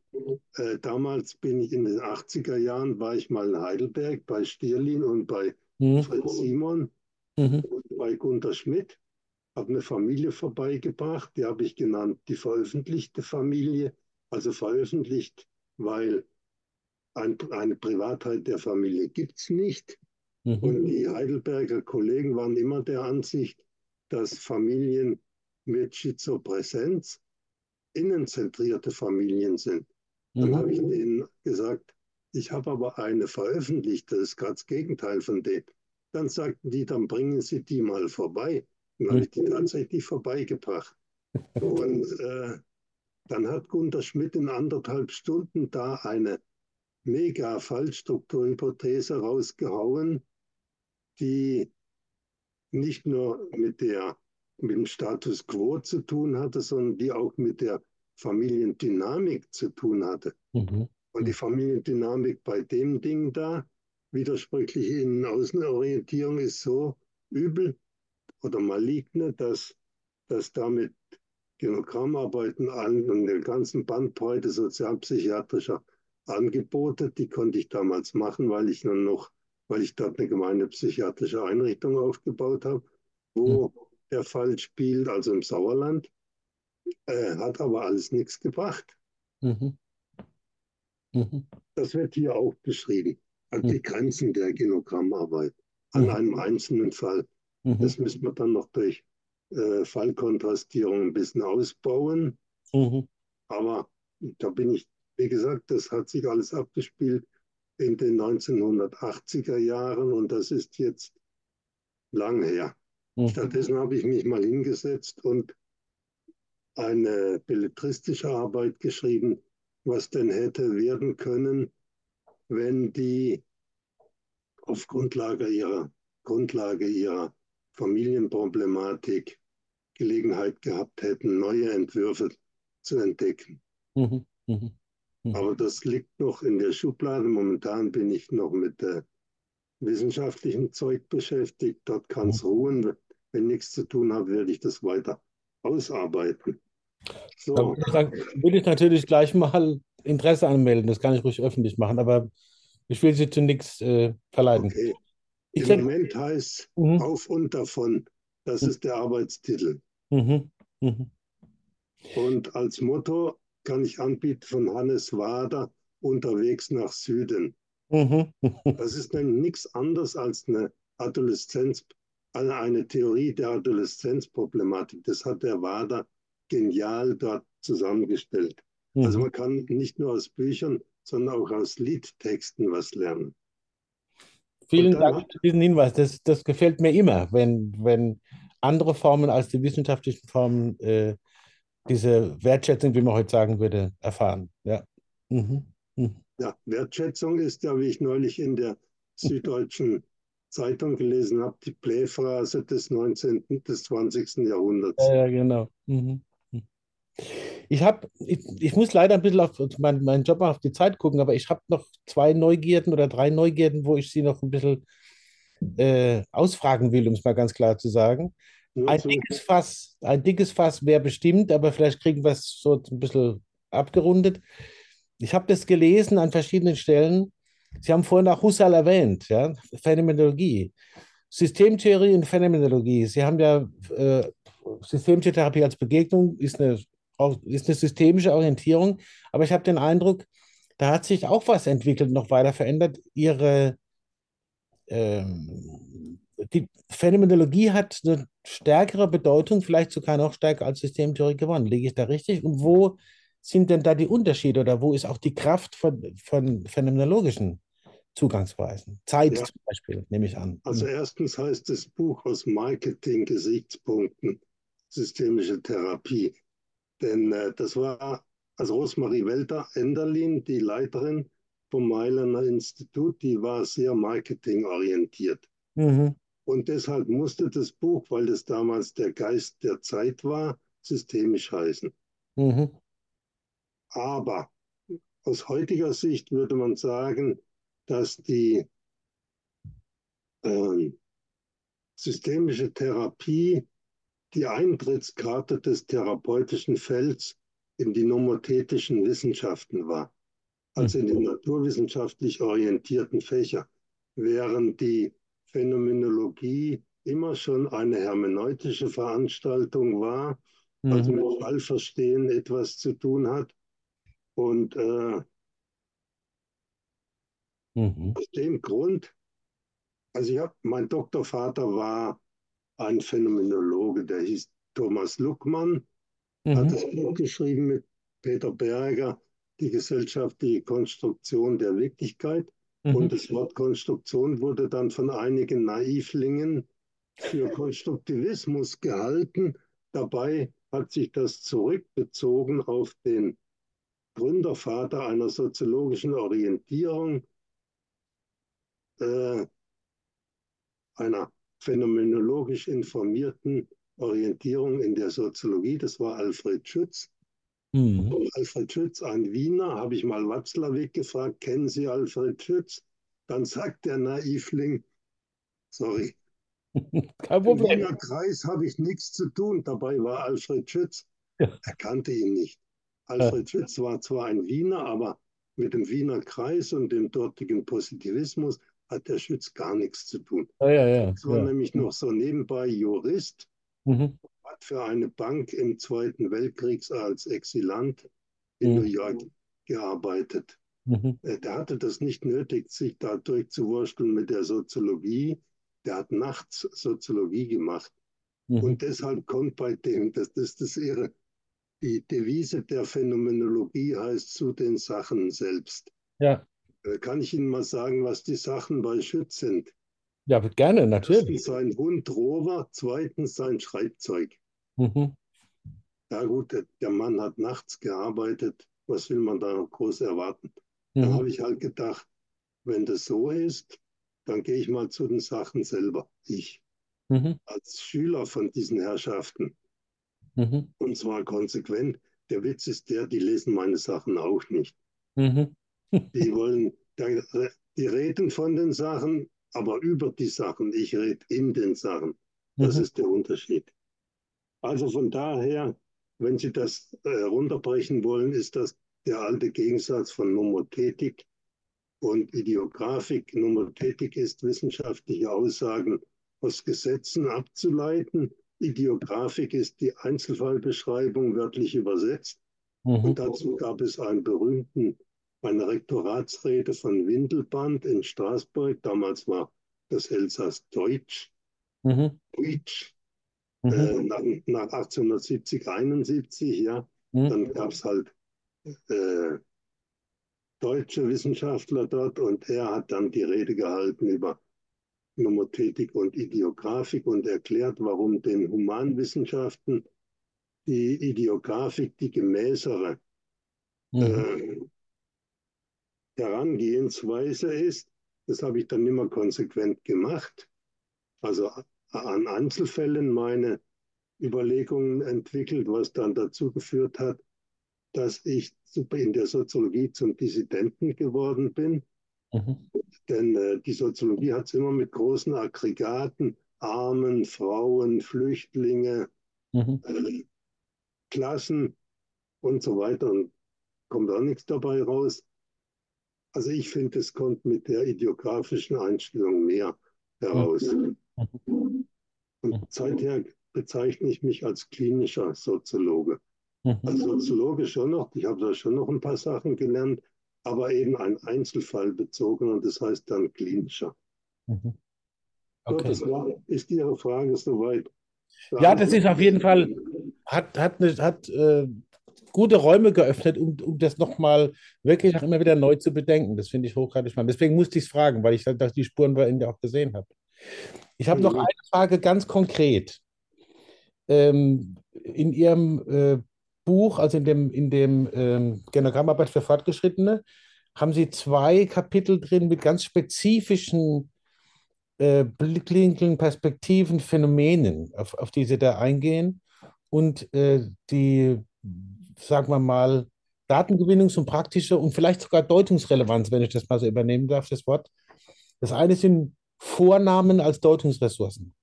Äh, damals bin ich in den 80er Jahren, war ich mal in Heidelberg bei Stierlin und bei mhm. Fritz Simon mhm. und bei Gunter Schmidt, habe eine Familie vorbeigebracht, die habe ich genannt, die veröffentlichte Familie, also veröffentlicht, weil ein, eine Privatheit der Familie gibt es nicht. Mhm. Und die Heidelberger Kollegen waren immer der Ansicht, dass Familien mit Schizopräsenz innenzentrierte Familien sind. Dann mhm. habe ich denen gesagt, ich habe aber eine veröffentlicht, das ist gerade das Gegenteil von dem. Dann sagten die, dann bringen Sie die mal vorbei. Dann habe ich die mhm. tatsächlich vorbeigebracht. Und äh, dann hat Gunter Schmidt in anderthalb Stunden da eine mega Fallstrukturhypothese rausgehauen, die nicht nur mit, der, mit dem Status quo zu tun hatte, sondern die auch mit der Familiendynamik zu tun hatte. Mhm. Und die Familiendynamik bei dem Ding da, widersprüchliche Innen-Außenorientierung, ist so übel oder maligne, dass, dass damit Genogrammarbeiten an und der ganzen Bandbreite sozialpsychiatrischer Angebote, die konnte ich damals machen, weil ich dann noch, weil ich dort eine gemeine psychiatrische Einrichtung aufgebaut habe, wo mhm. der Fall spielt, also im Sauerland. Äh, hat aber alles nichts gebracht. Mhm. Mhm. Das wird hier auch beschrieben. Also die Grenzen der Genogrammarbeit an einem einzelnen Fall. Das müssen wir dann noch durch äh, Fallkontrastierung ein bisschen ausbauen. Aber da bin ich wie gesagt, das hat sich alles abgespielt in den 1980er Jahren und das ist jetzt lang her. Mhm. Stattdessen habe ich mich mal hingesetzt und eine belletristische Arbeit geschrieben, was denn hätte werden können, wenn die auf Grundlage ihrer, Grundlage ihrer Familienproblematik Gelegenheit gehabt hätten, neue Entwürfe zu entdecken. Mhm. Mhm. Mhm. Aber das liegt noch in der Schublade. Momentan bin ich noch mit äh, wissenschaftlichem Zeug beschäftigt. Dort kann es mhm. ruhen. Wenn nichts zu tun habe, werde ich das weiter ausarbeiten. So. Da will ich natürlich gleich mal Interesse anmelden. Das kann ich ruhig öffentlich machen, aber ich will Sie zu nichts äh, verleiten. Okay. Im Moment heißt mhm. Auf und davon. Das mhm. ist der Arbeitstitel. Mhm. Mhm. Und als Motto kann ich anbieten von Hannes Wader unterwegs nach Süden. Mhm. das ist dann nichts anderes als eine Adoleszenz, eine Theorie der Adoleszenzproblematik. Das hat der Wader genial dort zusammengestellt. Also man kann nicht nur aus Büchern, sondern auch aus Liedtexten was lernen. Vielen Dank für diesen Hinweis. Das, das gefällt mir immer, wenn, wenn andere Formen als die wissenschaftlichen Formen äh, diese Wertschätzung, wie man heute sagen würde, erfahren. Ja. Mhm. Mhm. ja, Wertschätzung ist ja, wie ich neulich in der Süddeutschen Zeitung gelesen habe, die Playphrase des 19., des 20. Jahrhunderts. Ja, ja genau. Mhm. Ich habe, ich, ich, muss leider ein bisschen auf meinen mein Job auf die Zeit gucken, aber ich habe noch zwei Neugierden oder drei Neugierden, wo ich Sie noch ein bisschen äh, ausfragen will, um es mal ganz klar zu sagen. Ein dickes Fass, ein dickes Fass wäre bestimmt, aber vielleicht kriegen wir es so ein bisschen abgerundet. Ich habe das gelesen an verschiedenen Stellen. Sie haben vorhin auch Husserl erwähnt, ja, Phänomenologie. Systemtheorie und Phänomenologie. Sie haben ja äh, Systemtherapie als Begegnung, ist eine, ist eine systemische Orientierung, aber ich habe den Eindruck, da hat sich auch was entwickelt, noch weiter verändert. Ihre ähm, die Phänomenologie hat eine stärkere Bedeutung, vielleicht sogar noch stärker als Systemtheorie gewonnen. Liege ich da richtig? Und wo sind denn da die Unterschiede oder wo ist auch die Kraft von, von phänomenologischen Zugangsweisen. Zeit ja. zum Beispiel, nehme ich an. Also erstens heißt das Buch aus Marketing-Gesichtspunkten systemische Therapie. Denn äh, das war also Rosmarie Welter Enderlin, die Leiterin vom Mailänder Institut, die war sehr marketingorientiert. Mhm. Und deshalb musste das Buch, weil das damals der Geist der Zeit war, systemisch heißen. Mhm. Aber aus heutiger Sicht würde man sagen, dass die äh, systemische Therapie die Eintrittskarte des therapeutischen Felds in die nomothetischen Wissenschaften war, also in die mhm. naturwissenschaftlich orientierten Fächer, während die Phänomenologie immer schon eine hermeneutische Veranstaltung war, also mhm. mit Fallverstehen etwas zu tun hat. Und äh, Mhm. Aus dem Grund, also ich habe, mein Doktorvater war ein Phänomenologe, der hieß Thomas Luckmann, mhm. hat das Buch geschrieben mit Peter Berger, die gesellschaftliche Konstruktion der Wirklichkeit. Mhm. Und das Wort Konstruktion wurde dann von einigen Naivlingen für Konstruktivismus gehalten. Dabei hat sich das zurückbezogen auf den Gründervater einer soziologischen Orientierung, äh, einer phänomenologisch informierten Orientierung in der Soziologie. Das war Alfred Schütz. Mhm. Alfred Schütz, ein Wiener, habe ich mal Watzlawick gefragt, kennen Sie Alfred Schütz? Dann sagt der Naivling, sorry, Kein Problem. Im Wiener Kreis habe ich nichts zu tun. Dabei war Alfred Schütz. Ja. Er kannte ihn nicht. Alfred ja. Schütz war zwar ein Wiener, aber mit dem Wiener Kreis und dem dortigen Positivismus hat der Schütz gar nichts zu tun. Ja, ja, ja. Es war ja. nämlich noch so nebenbei Jurist, mhm. hat für eine Bank im Zweiten Weltkrieg als Exilant in mhm. New York gearbeitet. Mhm. Äh, der hatte das nicht nötig, sich da durchzuwursteln mit der Soziologie. Der hat nachts Soziologie gemacht. Mhm. Und deshalb kommt bei dem, das, das ist ihre, die Devise der Phänomenologie heißt zu den Sachen selbst. Ja. Äh, kann ich Ihnen mal sagen, was die Sachen bei Schütz sind? Ja, gerne, natürlich. Erstens sein Hund Rover, zweitens sein Schreibzeug. Mhm. Ja gut, der, Mann hat nachts gearbeitet. Was will man da groß erwarten? Mhm. Da habe ich halt gedacht, wenn das so ist, dann gehe ich mal zu den Sachen selber. Ich mhm. als Schüler von diesen Herrschaften. Mhm. Und zwar konsequent. Der Witz ist der, die lesen meine Sachen auch nicht. Mhm. Die wollen, die reden von den Sachen, aber über die Sachen. Ich rede in den Sachen. Das mhm. ist der Unterschied. Also von daher, wenn Sie das äh, runterbrechen wollen, ist das der alte Gegensatz von Nomothetik und Ideografik. Nomothetik ist wissenschaftliche Aussagen aus Gesetzen abzuleiten. Ideografik ist die Einzelfallbeschreibung wörtlich übersetzt. Mhm. Und dazu gab es einen berühmten eine Rektoratsrede von Windelband in Straßburg. Damals war das Elsass Deutsch. Mhm. Deutsch. Mhm. Äh, nach, nach, 1870, 71, ja. Mhm. Dann gab es halt äh, deutsche Wissenschaftler dort und er hat dann die Rede gehalten über Nomothetik und Ideografik und erklärt, warum den Humanwissenschaften die Ideografik die gemäßere mhm. äh, Herangehensweise ist. Das habe ich dann immer konsequent gemacht. Also an Einzelfällen meine Überlegungen entwickelt, was dann dazu geführt hat, dass ich in der Soziologie zum Dissidenten geworden bin. Mhm. Denn äh, die Soziologie hat es immer mit großen Aggregaten, Armen, Frauen, Flüchtlinge, mhm. äh, Klassen und so weiter. Und kommt auch nichts dabei raus. Also ich finde, es kommt mit der ideografischen Einstellung mehr heraus. Mhm. Und seither bezeichne ich mich als klinischer Soziologe. Mhm. Als Soziologe schon noch, ich habe da schon noch ein paar Sachen gelernt, aber eben ein Einzelfall bezogen und das heißt dann klinischer. Mhm. Okay. So, das war, ist Ihre Frage soweit? Ja, das ist auf jeden Fall, hat, hat, eine, hat äh, gute Räume geöffnet, um, um das nochmal wirklich auch immer wieder neu zu bedenken. Das finde ich hochgradig spannend. Deswegen musste ich es fragen, weil ich dass die Spuren bei Ihnen auch gesehen habe. Ich habe mhm. noch eine Frage ganz konkret. Ähm, in Ihrem äh, Buch, also in dem, in dem ähm, Genogrammarbeit für Fortgeschrittene, haben Sie zwei Kapitel drin mit ganz spezifischen äh, Blickwinkeln, Perspektiven, Phänomenen, auf, auf die Sie da eingehen und äh, die, sagen wir mal, Datengewinnungs- und praktische und vielleicht sogar Deutungsrelevanz, wenn ich das mal so übernehmen darf, das Wort. Das eine sind Vornamen als Deutungsressourcen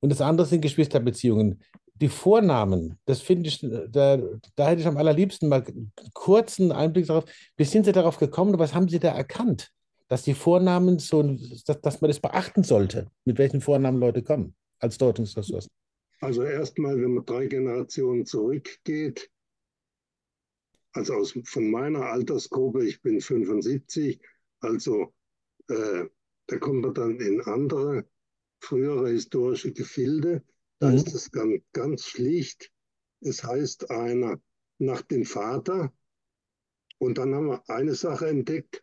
und das andere sind Geschwisterbeziehungen die Vornamen, das finde ich, da, da hätte ich am allerliebsten mal einen kurzen Einblick darauf. Wie sind Sie darauf gekommen? Was haben Sie da erkannt? Dass die Vornamen so, dass, dass man das beachten sollte, mit welchen Vornamen Leute kommen, als Deutungsressourcen. Also erstmal, wenn man drei Generationen zurückgeht, also aus, von meiner Altersgruppe, ich bin 75, also äh, da kommt man dann in andere frühere historische Gefilde. Da mhm. ist es ganz, ganz schlicht. Es heißt einer nach dem Vater. Und dann haben wir eine Sache entdeckt.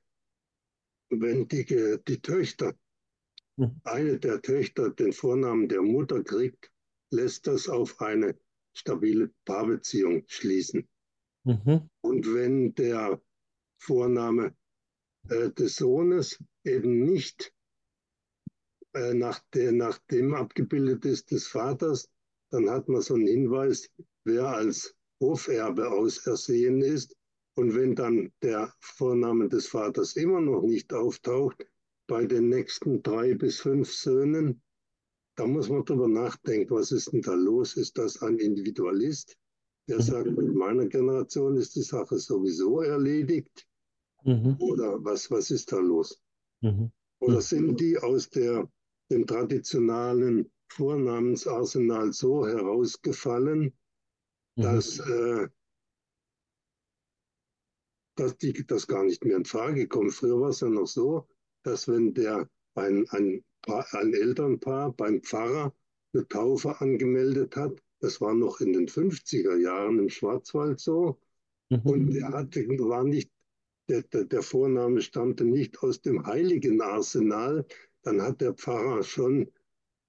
Wenn die, die Töchter, mhm. eine der Töchter den Vornamen der Mutter kriegt, lässt das auf eine stabile Paarbeziehung schließen. Mhm. Und wenn der Vorname äh, des Sohnes eben nicht äh, nach, der, nach dem abgebildet ist des Vaters, dann hat man so einen Hinweis, wer als Hoferbe ausersehen ist. Und wenn dann der Vorname des Vaters immer noch nicht auftaucht, bei den nächsten drei bis fünf Söhnen, da muss man darüber nachdenken, was ist denn da los? Ist das ein Individualist, der sagt, mit meiner Generation ist die Sache sowieso erledigt? Mhm. Oder was, was ist da los? Mhm. Oder sind die aus der dem traditionellen Vornamensarsenal so herausgefallen, mhm. dass, äh, dass die, das gar nicht mehr in Frage kommt. Früher war es ja noch so, dass wenn der ein, ein, ein Elternpaar beim Pfarrer eine Taufe angemeldet hat, das war noch in den 50er Jahren im Schwarzwald so, mhm. und der hatte, war nicht, der, der, Vorname stammte nicht aus dem heiligen Arsenal, dann hat der Pfarrer schon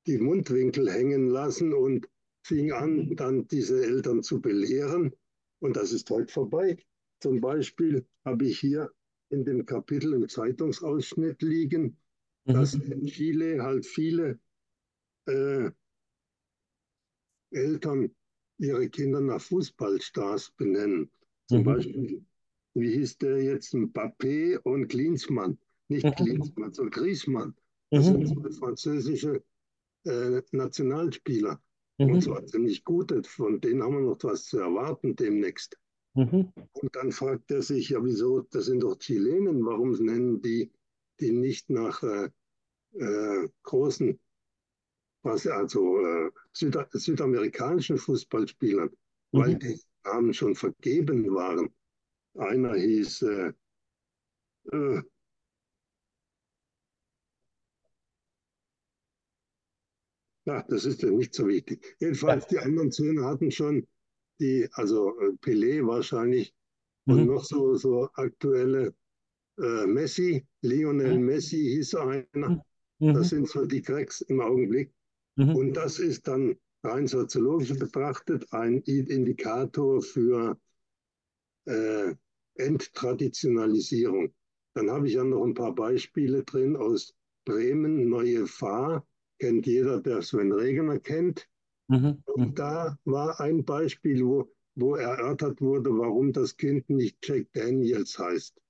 die Mundwinkel hängen lassen und fing an, dann diese Eltern zu belehren. Und das ist heute vorbei. Zum Beispiel habe ich hier in dem Kapitel im Zeitungsausschnitt liegen, mhm. dass in Chile halt viele äh, Eltern ihre Kinder nach Fußballstars benennen. Zum mhm. Beispiel, wie hieß der jetzt, Mbappé und Klinsmann. Nicht mhm. Klinsmann, sondern Griezmann. Das mhm. sind französische äh, Nationalspieler. Mhm. Und zwar ziemlich gute. Von denen haben wir noch was zu erwarten demnächst. Mhm. Und dann fragt er sich, ja, wieso, das sind doch Chilenen, warum nennen die die nicht nach äh, äh, großen, was, also äh, Süda südamerikanischen Fußballspielern, mhm. weil die Namen schon vergeben waren. Einer hieß, äh, äh Ja, das ist ja nicht so wichtig. Jedenfalls, die anderen Söhne hatten schon die, also äh, Pelé wahrscheinlich mhm. und noch so, so aktuelle äh, Messi, Lionel mhm. Messi hieß einer. Mhm. Das sind so die Cracks im Augenblick. Mhm. Und das ist dann rein soziologisch betrachtet ein Indikator für äh, Enttraditionalisierung. Dann habe ich ja noch ein paar Beispiele drin aus Bremen, Neue Fahr kennt jeder, der Sven Regener kennt. Mhm. Und da war ein Beispiel, wo wo erörtert wurde, warum das Kind nicht Jack Daniels heißt.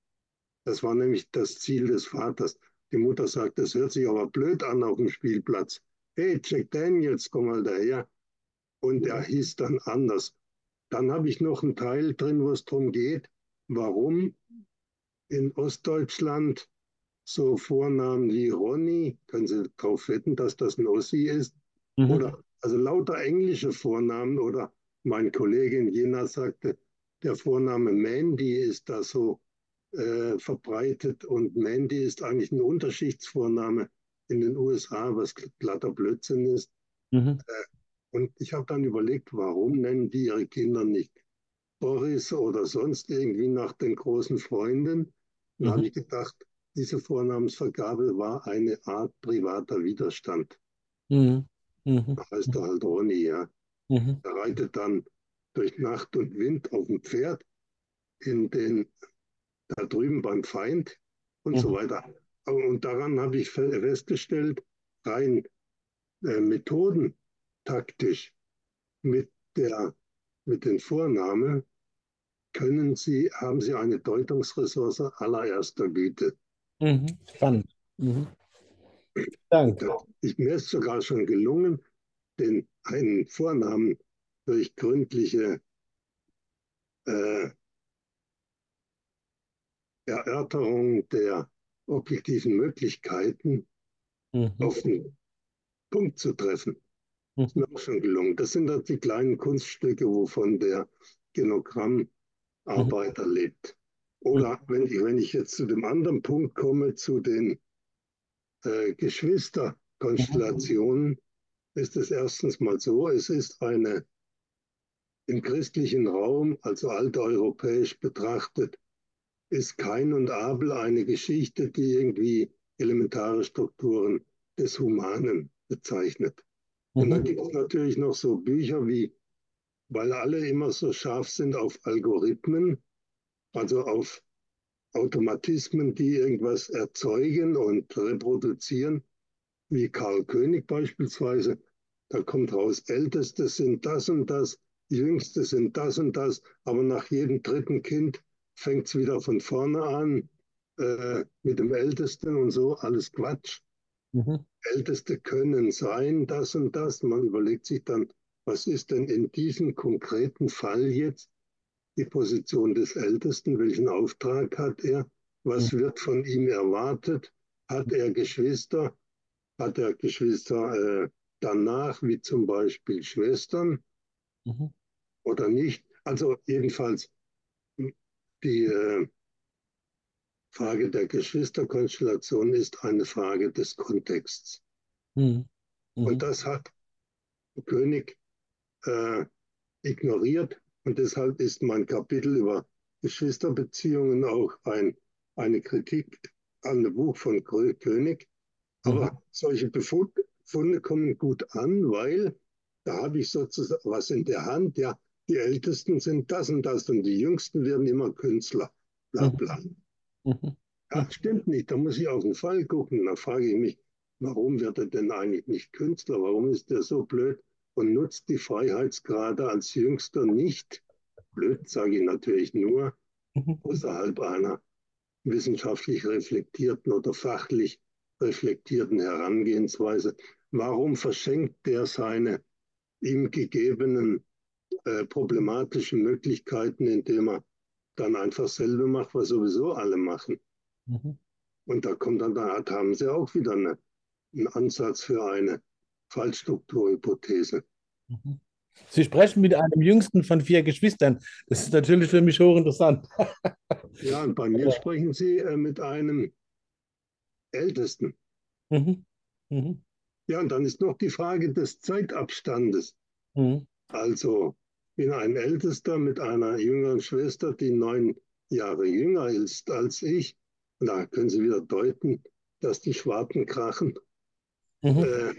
Das war nämlich das Ziel des Vaters. Die Mutter sagt, das hört sich aber blöd an auf dem Spielplatz. Hey, Jack Daniels, komm mal daher. Und er hieß dann anders. Dann habe ich noch einen Teil drin, wo es darum geht, warum in Ostdeutschland so Vornamen wie Ronny, können Sie darauf wetten, dass das ein Ossi ist? Mhm. Oder also lauter englische Vornamen oder mein Kollege in Jena sagte, der Vorname Mandy ist da so äh, verbreitet und Mandy ist eigentlich ein Unterschichtsvorname in den USA, was glatter Blödsinn ist. Mhm. Äh, und ich habe dann überlegt, warum nennen die ihre Kinder nicht Boris oder sonst irgendwie nach den großen Freunden? Dann mhm. habe ich gedacht, diese Vornamensvergabe war eine Art privater Widerstand. Mhm. Mhm. Da heißt er halt Ronny, ja. Mhm. Er reitet dann durch Nacht und Wind auf dem Pferd in den, da drüben beim Feind und mhm. so weiter. Und daran habe ich festgestellt, rein äh, methodentaktisch mit, der, mit den Vornamen können Sie, haben Sie eine Deutungsressource allererster Güte. Mhm, spannend. Mhm. Danke. Ich, mir ist sogar schon gelungen, den einen Vornamen durch gründliche äh, Erörterung der objektiven Möglichkeiten mhm. auf den Punkt zu treffen. Mhm. Das ist mir auch schon gelungen. Das sind halt die kleinen Kunststücke, wovon der Genogrammarbeiter mhm. lebt. Oder wenn ich, wenn ich jetzt zu dem anderen Punkt komme, zu den äh, Geschwisterkonstellationen, ist es erstens mal so, es ist eine im christlichen Raum, also alteuropäisch betrachtet, ist Kain und Abel eine Geschichte, die irgendwie elementare Strukturen des Humanen bezeichnet. Mhm. Und dann gibt es natürlich noch so Bücher wie, weil alle immer so scharf sind auf Algorithmen, also auf Automatismen, die irgendwas erzeugen und reproduzieren, wie Karl König beispielsweise. Da kommt raus, Älteste sind das und das, Jüngste sind das und das, aber nach jedem dritten Kind fängt es wieder von vorne an äh, mit dem Ältesten und so, alles Quatsch. Mhm. Älteste können sein, das und das. Man überlegt sich dann, was ist denn in diesem konkreten Fall jetzt die Position des Ältesten, welchen Auftrag hat er, was mhm. wird von ihm erwartet, hat er Geschwister, hat er Geschwister äh, danach, wie zum Beispiel Schwestern mhm. oder nicht. Also jedenfalls die äh, Frage der Geschwisterkonstellation ist eine Frage des Kontexts. Mhm. Und mhm. das hat König äh, ignoriert und deshalb ist mein Kapitel über Geschwisterbeziehungen auch ein, eine Kritik an dem Buch von König. Aber mhm. solche Befunde kommen gut an, weil da habe ich sozusagen was in der Hand. Ja, die Ältesten sind das und das und die Jüngsten werden immer Künstler. Bla mhm. bla. Mhm. Ja, stimmt nicht. Da muss ich auf den Fall gucken. Da frage ich mich, warum wird er denn eigentlich nicht Künstler? Warum ist er so blöd? und nutzt die Freiheitsgrade als Jüngster nicht, blöd sage ich natürlich nur, mhm. außerhalb einer wissenschaftlich reflektierten oder fachlich reflektierten Herangehensweise. Warum verschenkt der seine ihm gegebenen äh, problematischen Möglichkeiten, indem er dann einfach selber macht, was sowieso alle machen? Mhm. Und da kommt dann, da haben sie auch wieder eine, einen Ansatz für eine Fallstrukturhypothese. Mhm. Sie sprechen mit einem jüngsten von vier Geschwistern. Das ist natürlich für mich hochinteressant. ja, und bei mir ja. sprechen Sie äh, mit einem Ältesten. Mhm. Mhm. Ja, und dann ist noch die Frage des Zeitabstandes. Mhm. Also, bin ein Ältester mit einer jüngeren Schwester, die neun Jahre jünger ist als ich. Da können Sie wieder deuten, dass die Schwarten krachen. Mhm. Äh,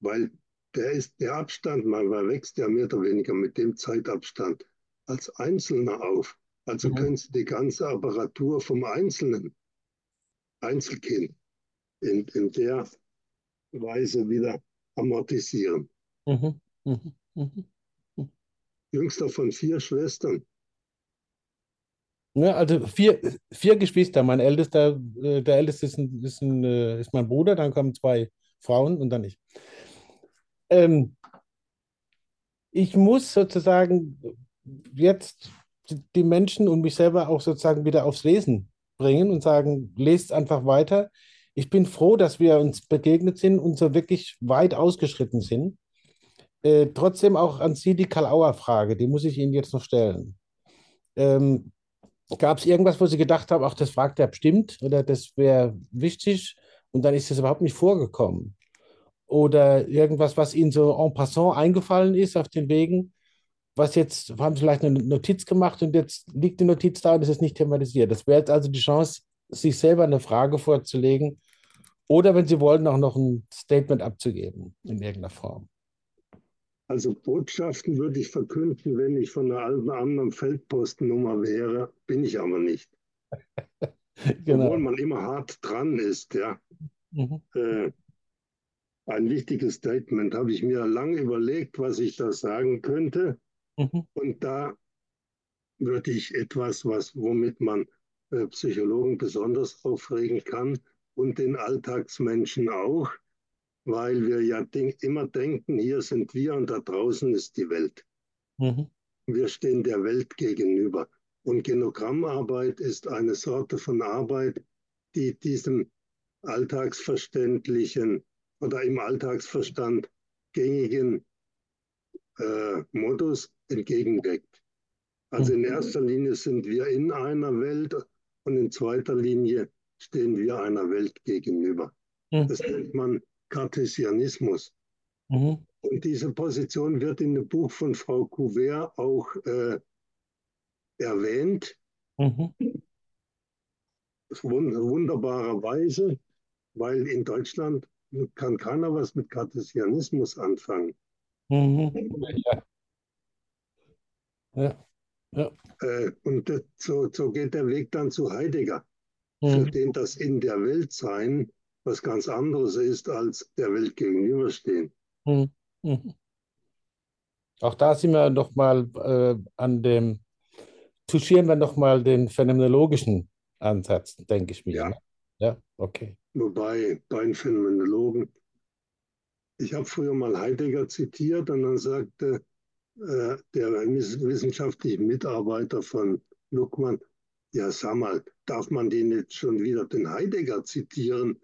weil der ist der Abstand, man wächst ja mehr oder weniger mit dem Zeitabstand als Einzelner auf. Also mhm. können Sie die ganze Apparatur vom Einzelnen, Einzelkind, in, in der Weise wieder amortisieren. Mhm. Mhm. mhm. Jüngster von vier Schwestern. Ja, also vier, vier Geschwister. Mein ältester, äh, der älteste ist, ein, ist, ein, äh, ist mein Bruder, dann kommen zwei Frauen und dann ich. Ähm, ich muss sozusagen jetzt die Menschen und mich selber auch sozusagen wieder aufs Lesen bringen und sagen, lest einfach weiter. Ich bin froh, dass wir uns begegnet sind und so wirklich weit ausgeschritten sind. Äh, trotzdem auch an Sie die Karl-Auer-Frage, die muss ich Ihnen jetzt noch stellen. Ähm, Gab es irgendwas, wo Sie gedacht haben, ach, das fragt er bestimmt oder das wäre wichtig und dann ist das überhaupt nicht vorgekommen? Oder irgendwas, was Ihnen so en passant eingefallen ist auf den Wegen, was jetzt, haben Sie vielleicht eine Notiz gemacht und jetzt liegt die Notiz da und es ist nicht thematisiert. Das wäre jetzt also die Chance, sich selber eine Frage vorzulegen oder, wenn Sie wollen, auch noch ein Statement abzugeben in irgendeiner Form. Also Botschaften würde ich verkünden, wenn ich von einer anderen Feldpostennummer wäre, bin ich aber nicht. genau. Obwohl man immer hart dran ist, ja. Mhm. Äh, ein wichtiges Statement habe ich mir lange überlegt, was ich da sagen könnte. Mhm. Und da würde ich etwas, was, womit man äh, Psychologen besonders aufregen kann und den Alltagsmenschen auch, weil wir ja denk, immer denken, hier sind wir und da draußen ist die Welt. Mhm. Wir stehen der Welt gegenüber. Und Genogrammarbeit ist eine Sorte von Arbeit, die diesem alltagsverständlichen oder im Alltagsverstand gängigen äh, Modus entgegenwirkt. Also in mhm. erster Linie sind wir in einer Welt und in zweiter Linie stehen wir einer Welt gegenüber. Mhm. Das nennt man Cartesianismus. Mhm. Und diese Position wird in dem Buch von Frau Couvert auch äh, erwähnt. Mhm. Wunderbarerweise, weil in Deutschland kann keiner was mit Cartesianismus anfangen. Mhm. Ja. Ja. ja. Äh, und das, so, so geht der Weg dann zu Heidegger, mhm. für den das in der Welt sein was ganz anderes ist, als der Welt gegenüberstehen. Mhm. Mhm. Auch da sind wir nochmal äh, an dem, touchieren wir nochmal den phänomenologischen Ansatz, denke ich mir. Ja. Ja, okay. Wobei bei den Phänomenologen, ich habe früher mal Heidegger zitiert und dann sagte äh, der wissenschaftliche Mitarbeiter von Luckmann, ja sag mal, darf man den jetzt schon wieder den Heidegger zitieren?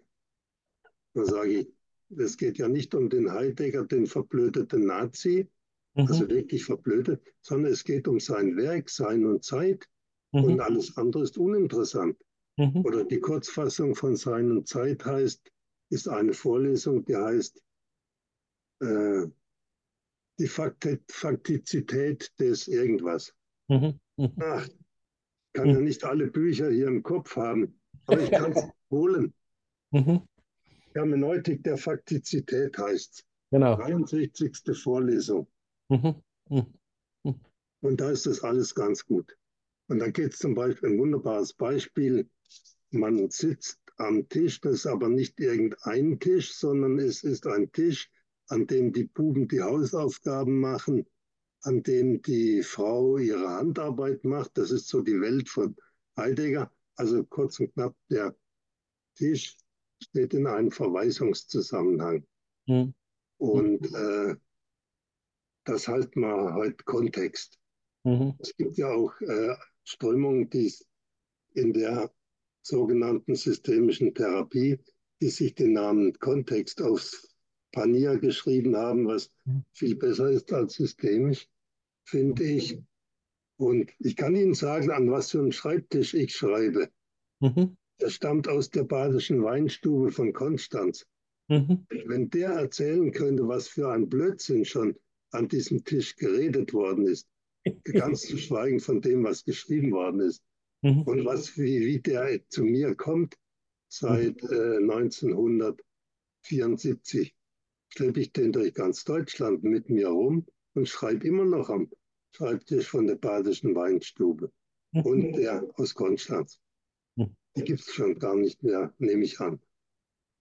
Da sage ich, es geht ja nicht um den Heidegger, den verblödeten Nazi, mhm. also wirklich verblödet, sondern es geht um sein Werk, Sein und Zeit mhm. und alles andere ist uninteressant. Mhm. Oder die Kurzfassung von Sein und Zeit heißt, ist eine Vorlesung, die heißt äh, die Faktizität des irgendwas. Mhm. Mhm. Ach, kann ja nicht alle Bücher hier im Kopf haben, aber ich kann es holen. Mhm. Hermeneutik der Faktizität heißt Genau. 63. Vorlesung. Mhm. Mhm. mhm. Und da ist das alles ganz gut. Und da geht es zum Beispiel ein wunderbares Beispiel. Man sitzt am Tisch, das ist aber nicht irgendein Tisch, sondern es ist ein Tisch, an dem die Buben die Hausaufgaben machen, an dem die Frau ihre Handarbeit macht. Das ist so die Welt von Heidegger. Also kurz und knapp, der Tisch steht in einem Verweisungszusammenhang. Mhm. Und äh, das halten wir heute Kontext. Mhm. Es gibt ja auch äh, Strömungen, die in der sogenannten systemischen Therapie, die sich den Namen Kontext aufs Panier geschrieben haben, was mhm. viel besser ist als systemisch, finde ich. Und ich kann Ihnen sagen, an was für einem Schreibtisch ich schreibe. Mhm. Der stammt aus der badischen Weinstube von Konstanz. Mhm. Wenn der erzählen könnte, was für ein Blödsinn schon an diesem Tisch geredet worden ist, ganz zu schweigen von dem, was geschrieben worden ist, mhm. und was, wie, wie der zu mir kommt seit äh, 1974, schleppe ich den durch ganz Deutschland mit mir rum und schreibe immer noch am Schreibtisch von der badischen Weinstube mhm. und der aus Konstanz die gibt es schon gar nicht mehr, nehme ich an.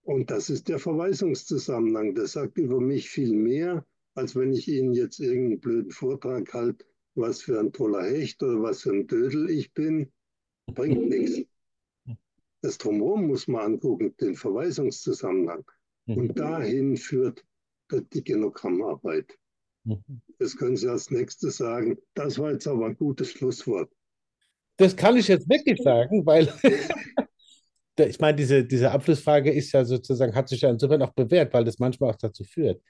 Und das ist der Verweisungszusammenhang. Das sagt über mich viel mehr, als wenn ich Ihnen jetzt irgendeinen blöden Vortrag halte was für ein toller Hecht oder was für ein Dödel ich bin, bringt nichts. Das Drumherum muss man angucken, den Verweisungszusammenhang. Und dahin führt die Genogrammarbeit. Mhm. Das können Sie als nächstes sagen. Das war jetzt aber ein gutes Schlusswort. Das kann ich jetzt wirklich sagen, weil ich meine, diese, diese Abschlussfrage ist ja sozusagen, hat sich ja insofern auch bewährt, weil das manchmal auch dazu führt.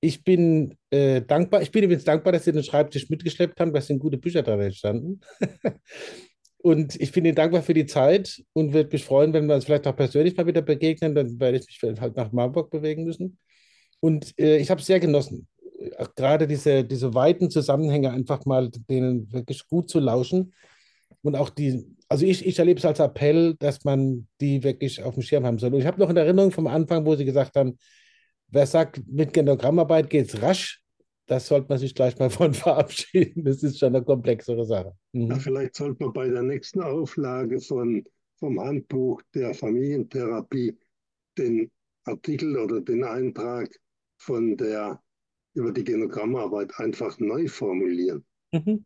Ich bin äh, dankbar, ich bin übrigens dankbar, dass Sie den Schreibtisch mitgeschleppt haben, weil es sind gute Bücher dran entstanden. und ich bin Ihnen dankbar für die Zeit und würde mich freuen, wenn wir uns vielleicht auch persönlich mal wieder begegnen. Dann werde ich mich halt nach Marburg bewegen müssen. Und äh, ich habe es sehr genossen, gerade diese, diese weiten Zusammenhänge einfach mal denen wirklich gut zu lauschen. Und auch die, also ich, ich erlebe es als Appell, dass man die wirklich auf dem Schirm haben soll. Und ich habe noch in Erinnerung vom Anfang, wo Sie gesagt haben, wer sagt, mit Genogrammarbeit geht es rasch, das sollte man sich gleich mal von verabschieden. Das ist schon eine komplexere Sache. Mhm. Ja, vielleicht sollte man bei der nächsten Auflage von, vom Handbuch der Familientherapie den Artikel oder den Eintrag von der über die Genogrammarbeit einfach neu formulieren. Mhm.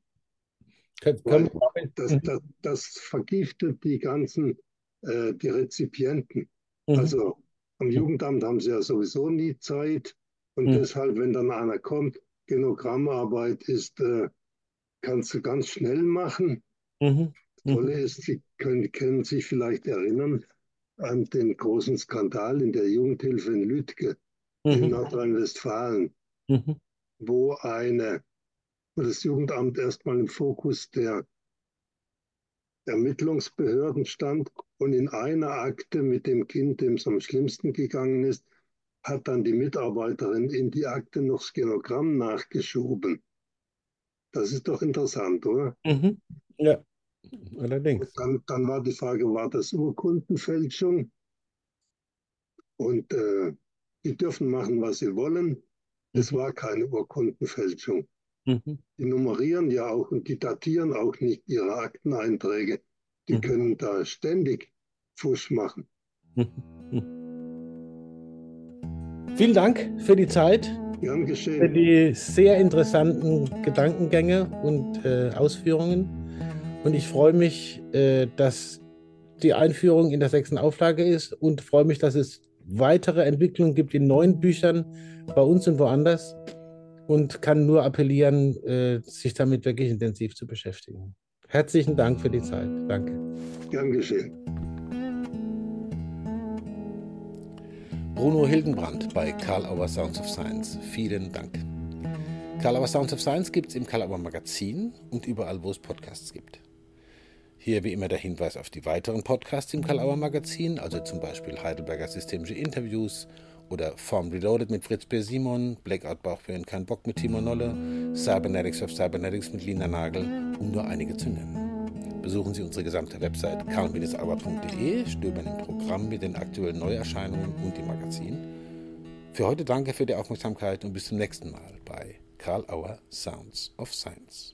Weil das, das, das, vergiftet die ganzen äh, die Rezipienten. Mhm. Also am Jugendamt haben sie ja sowieso nie Zeit und mhm. deshalb, wenn dann einer kommt, Genogrammarbeit ist, äh, kannst du ganz schnell machen. Mhm. Das Tolle mhm. ist, Sie können, können sich vielleicht erinnern an den großen Skandal in der Jugendhilfe in Lütke in mhm. Nordrhein-Westfalen, mhm. wo eine, das Jugendamt erstmal im Fokus der Ermittlungsbehörden stand und in einer Akte mit dem Kind, dem es am schlimmsten gegangen ist, hat dann die Mitarbeiterin in die Akte noch Skenogramm nachgeschoben. Das ist doch interessant, oder? Mhm. Ja, allerdings. Dann, dann, war die Frage, war das Urkundenfälschung? Und äh, die dürfen machen, was sie wollen. Es war keine Urkundenfälschung. Mhm. Die nummerieren ja auch und die datieren auch nicht ihre Akteneinträge. Die mhm. können da ständig Fusch machen. Vielen Dank für die Zeit. Gern geschehen. Für die sehr interessanten Gedankengänge und äh, Ausführungen. Und ich freue mich, äh, dass die Einführung in der sechsten Auflage ist und freue mich, dass es weitere Entwicklungen gibt in neuen Büchern bei uns und woanders und kann nur appellieren, äh, sich damit wirklich intensiv zu beschäftigen. Herzlichen Dank für die Zeit. Danke. Gern geschehen. Bruno Hildenbrand bei Karl Auer Sounds of Science. Vielen Dank. Karl Auer Sounds of Science gibt es im Karl Auer Magazin und überall, wo es Podcasts gibt. Hier wie immer der Hinweis auf die weiteren Podcasts im Karl Auer Magazin, also zum Beispiel Heidelberger Systemische Interviews oder Form Reloaded mit Fritz B. Simon, Blackout Bauchwehen kein Bock mit Timo Nolle, Cybernetics of Cybernetics mit Lina Nagel, um nur einige zu nennen. Besuchen Sie unsere gesamte Website karl-auer.de, stöbern im Programm mit den aktuellen Neuerscheinungen und im Magazin. Für heute danke für die Aufmerksamkeit und bis zum nächsten Mal bei Karl Auer Sounds of Science.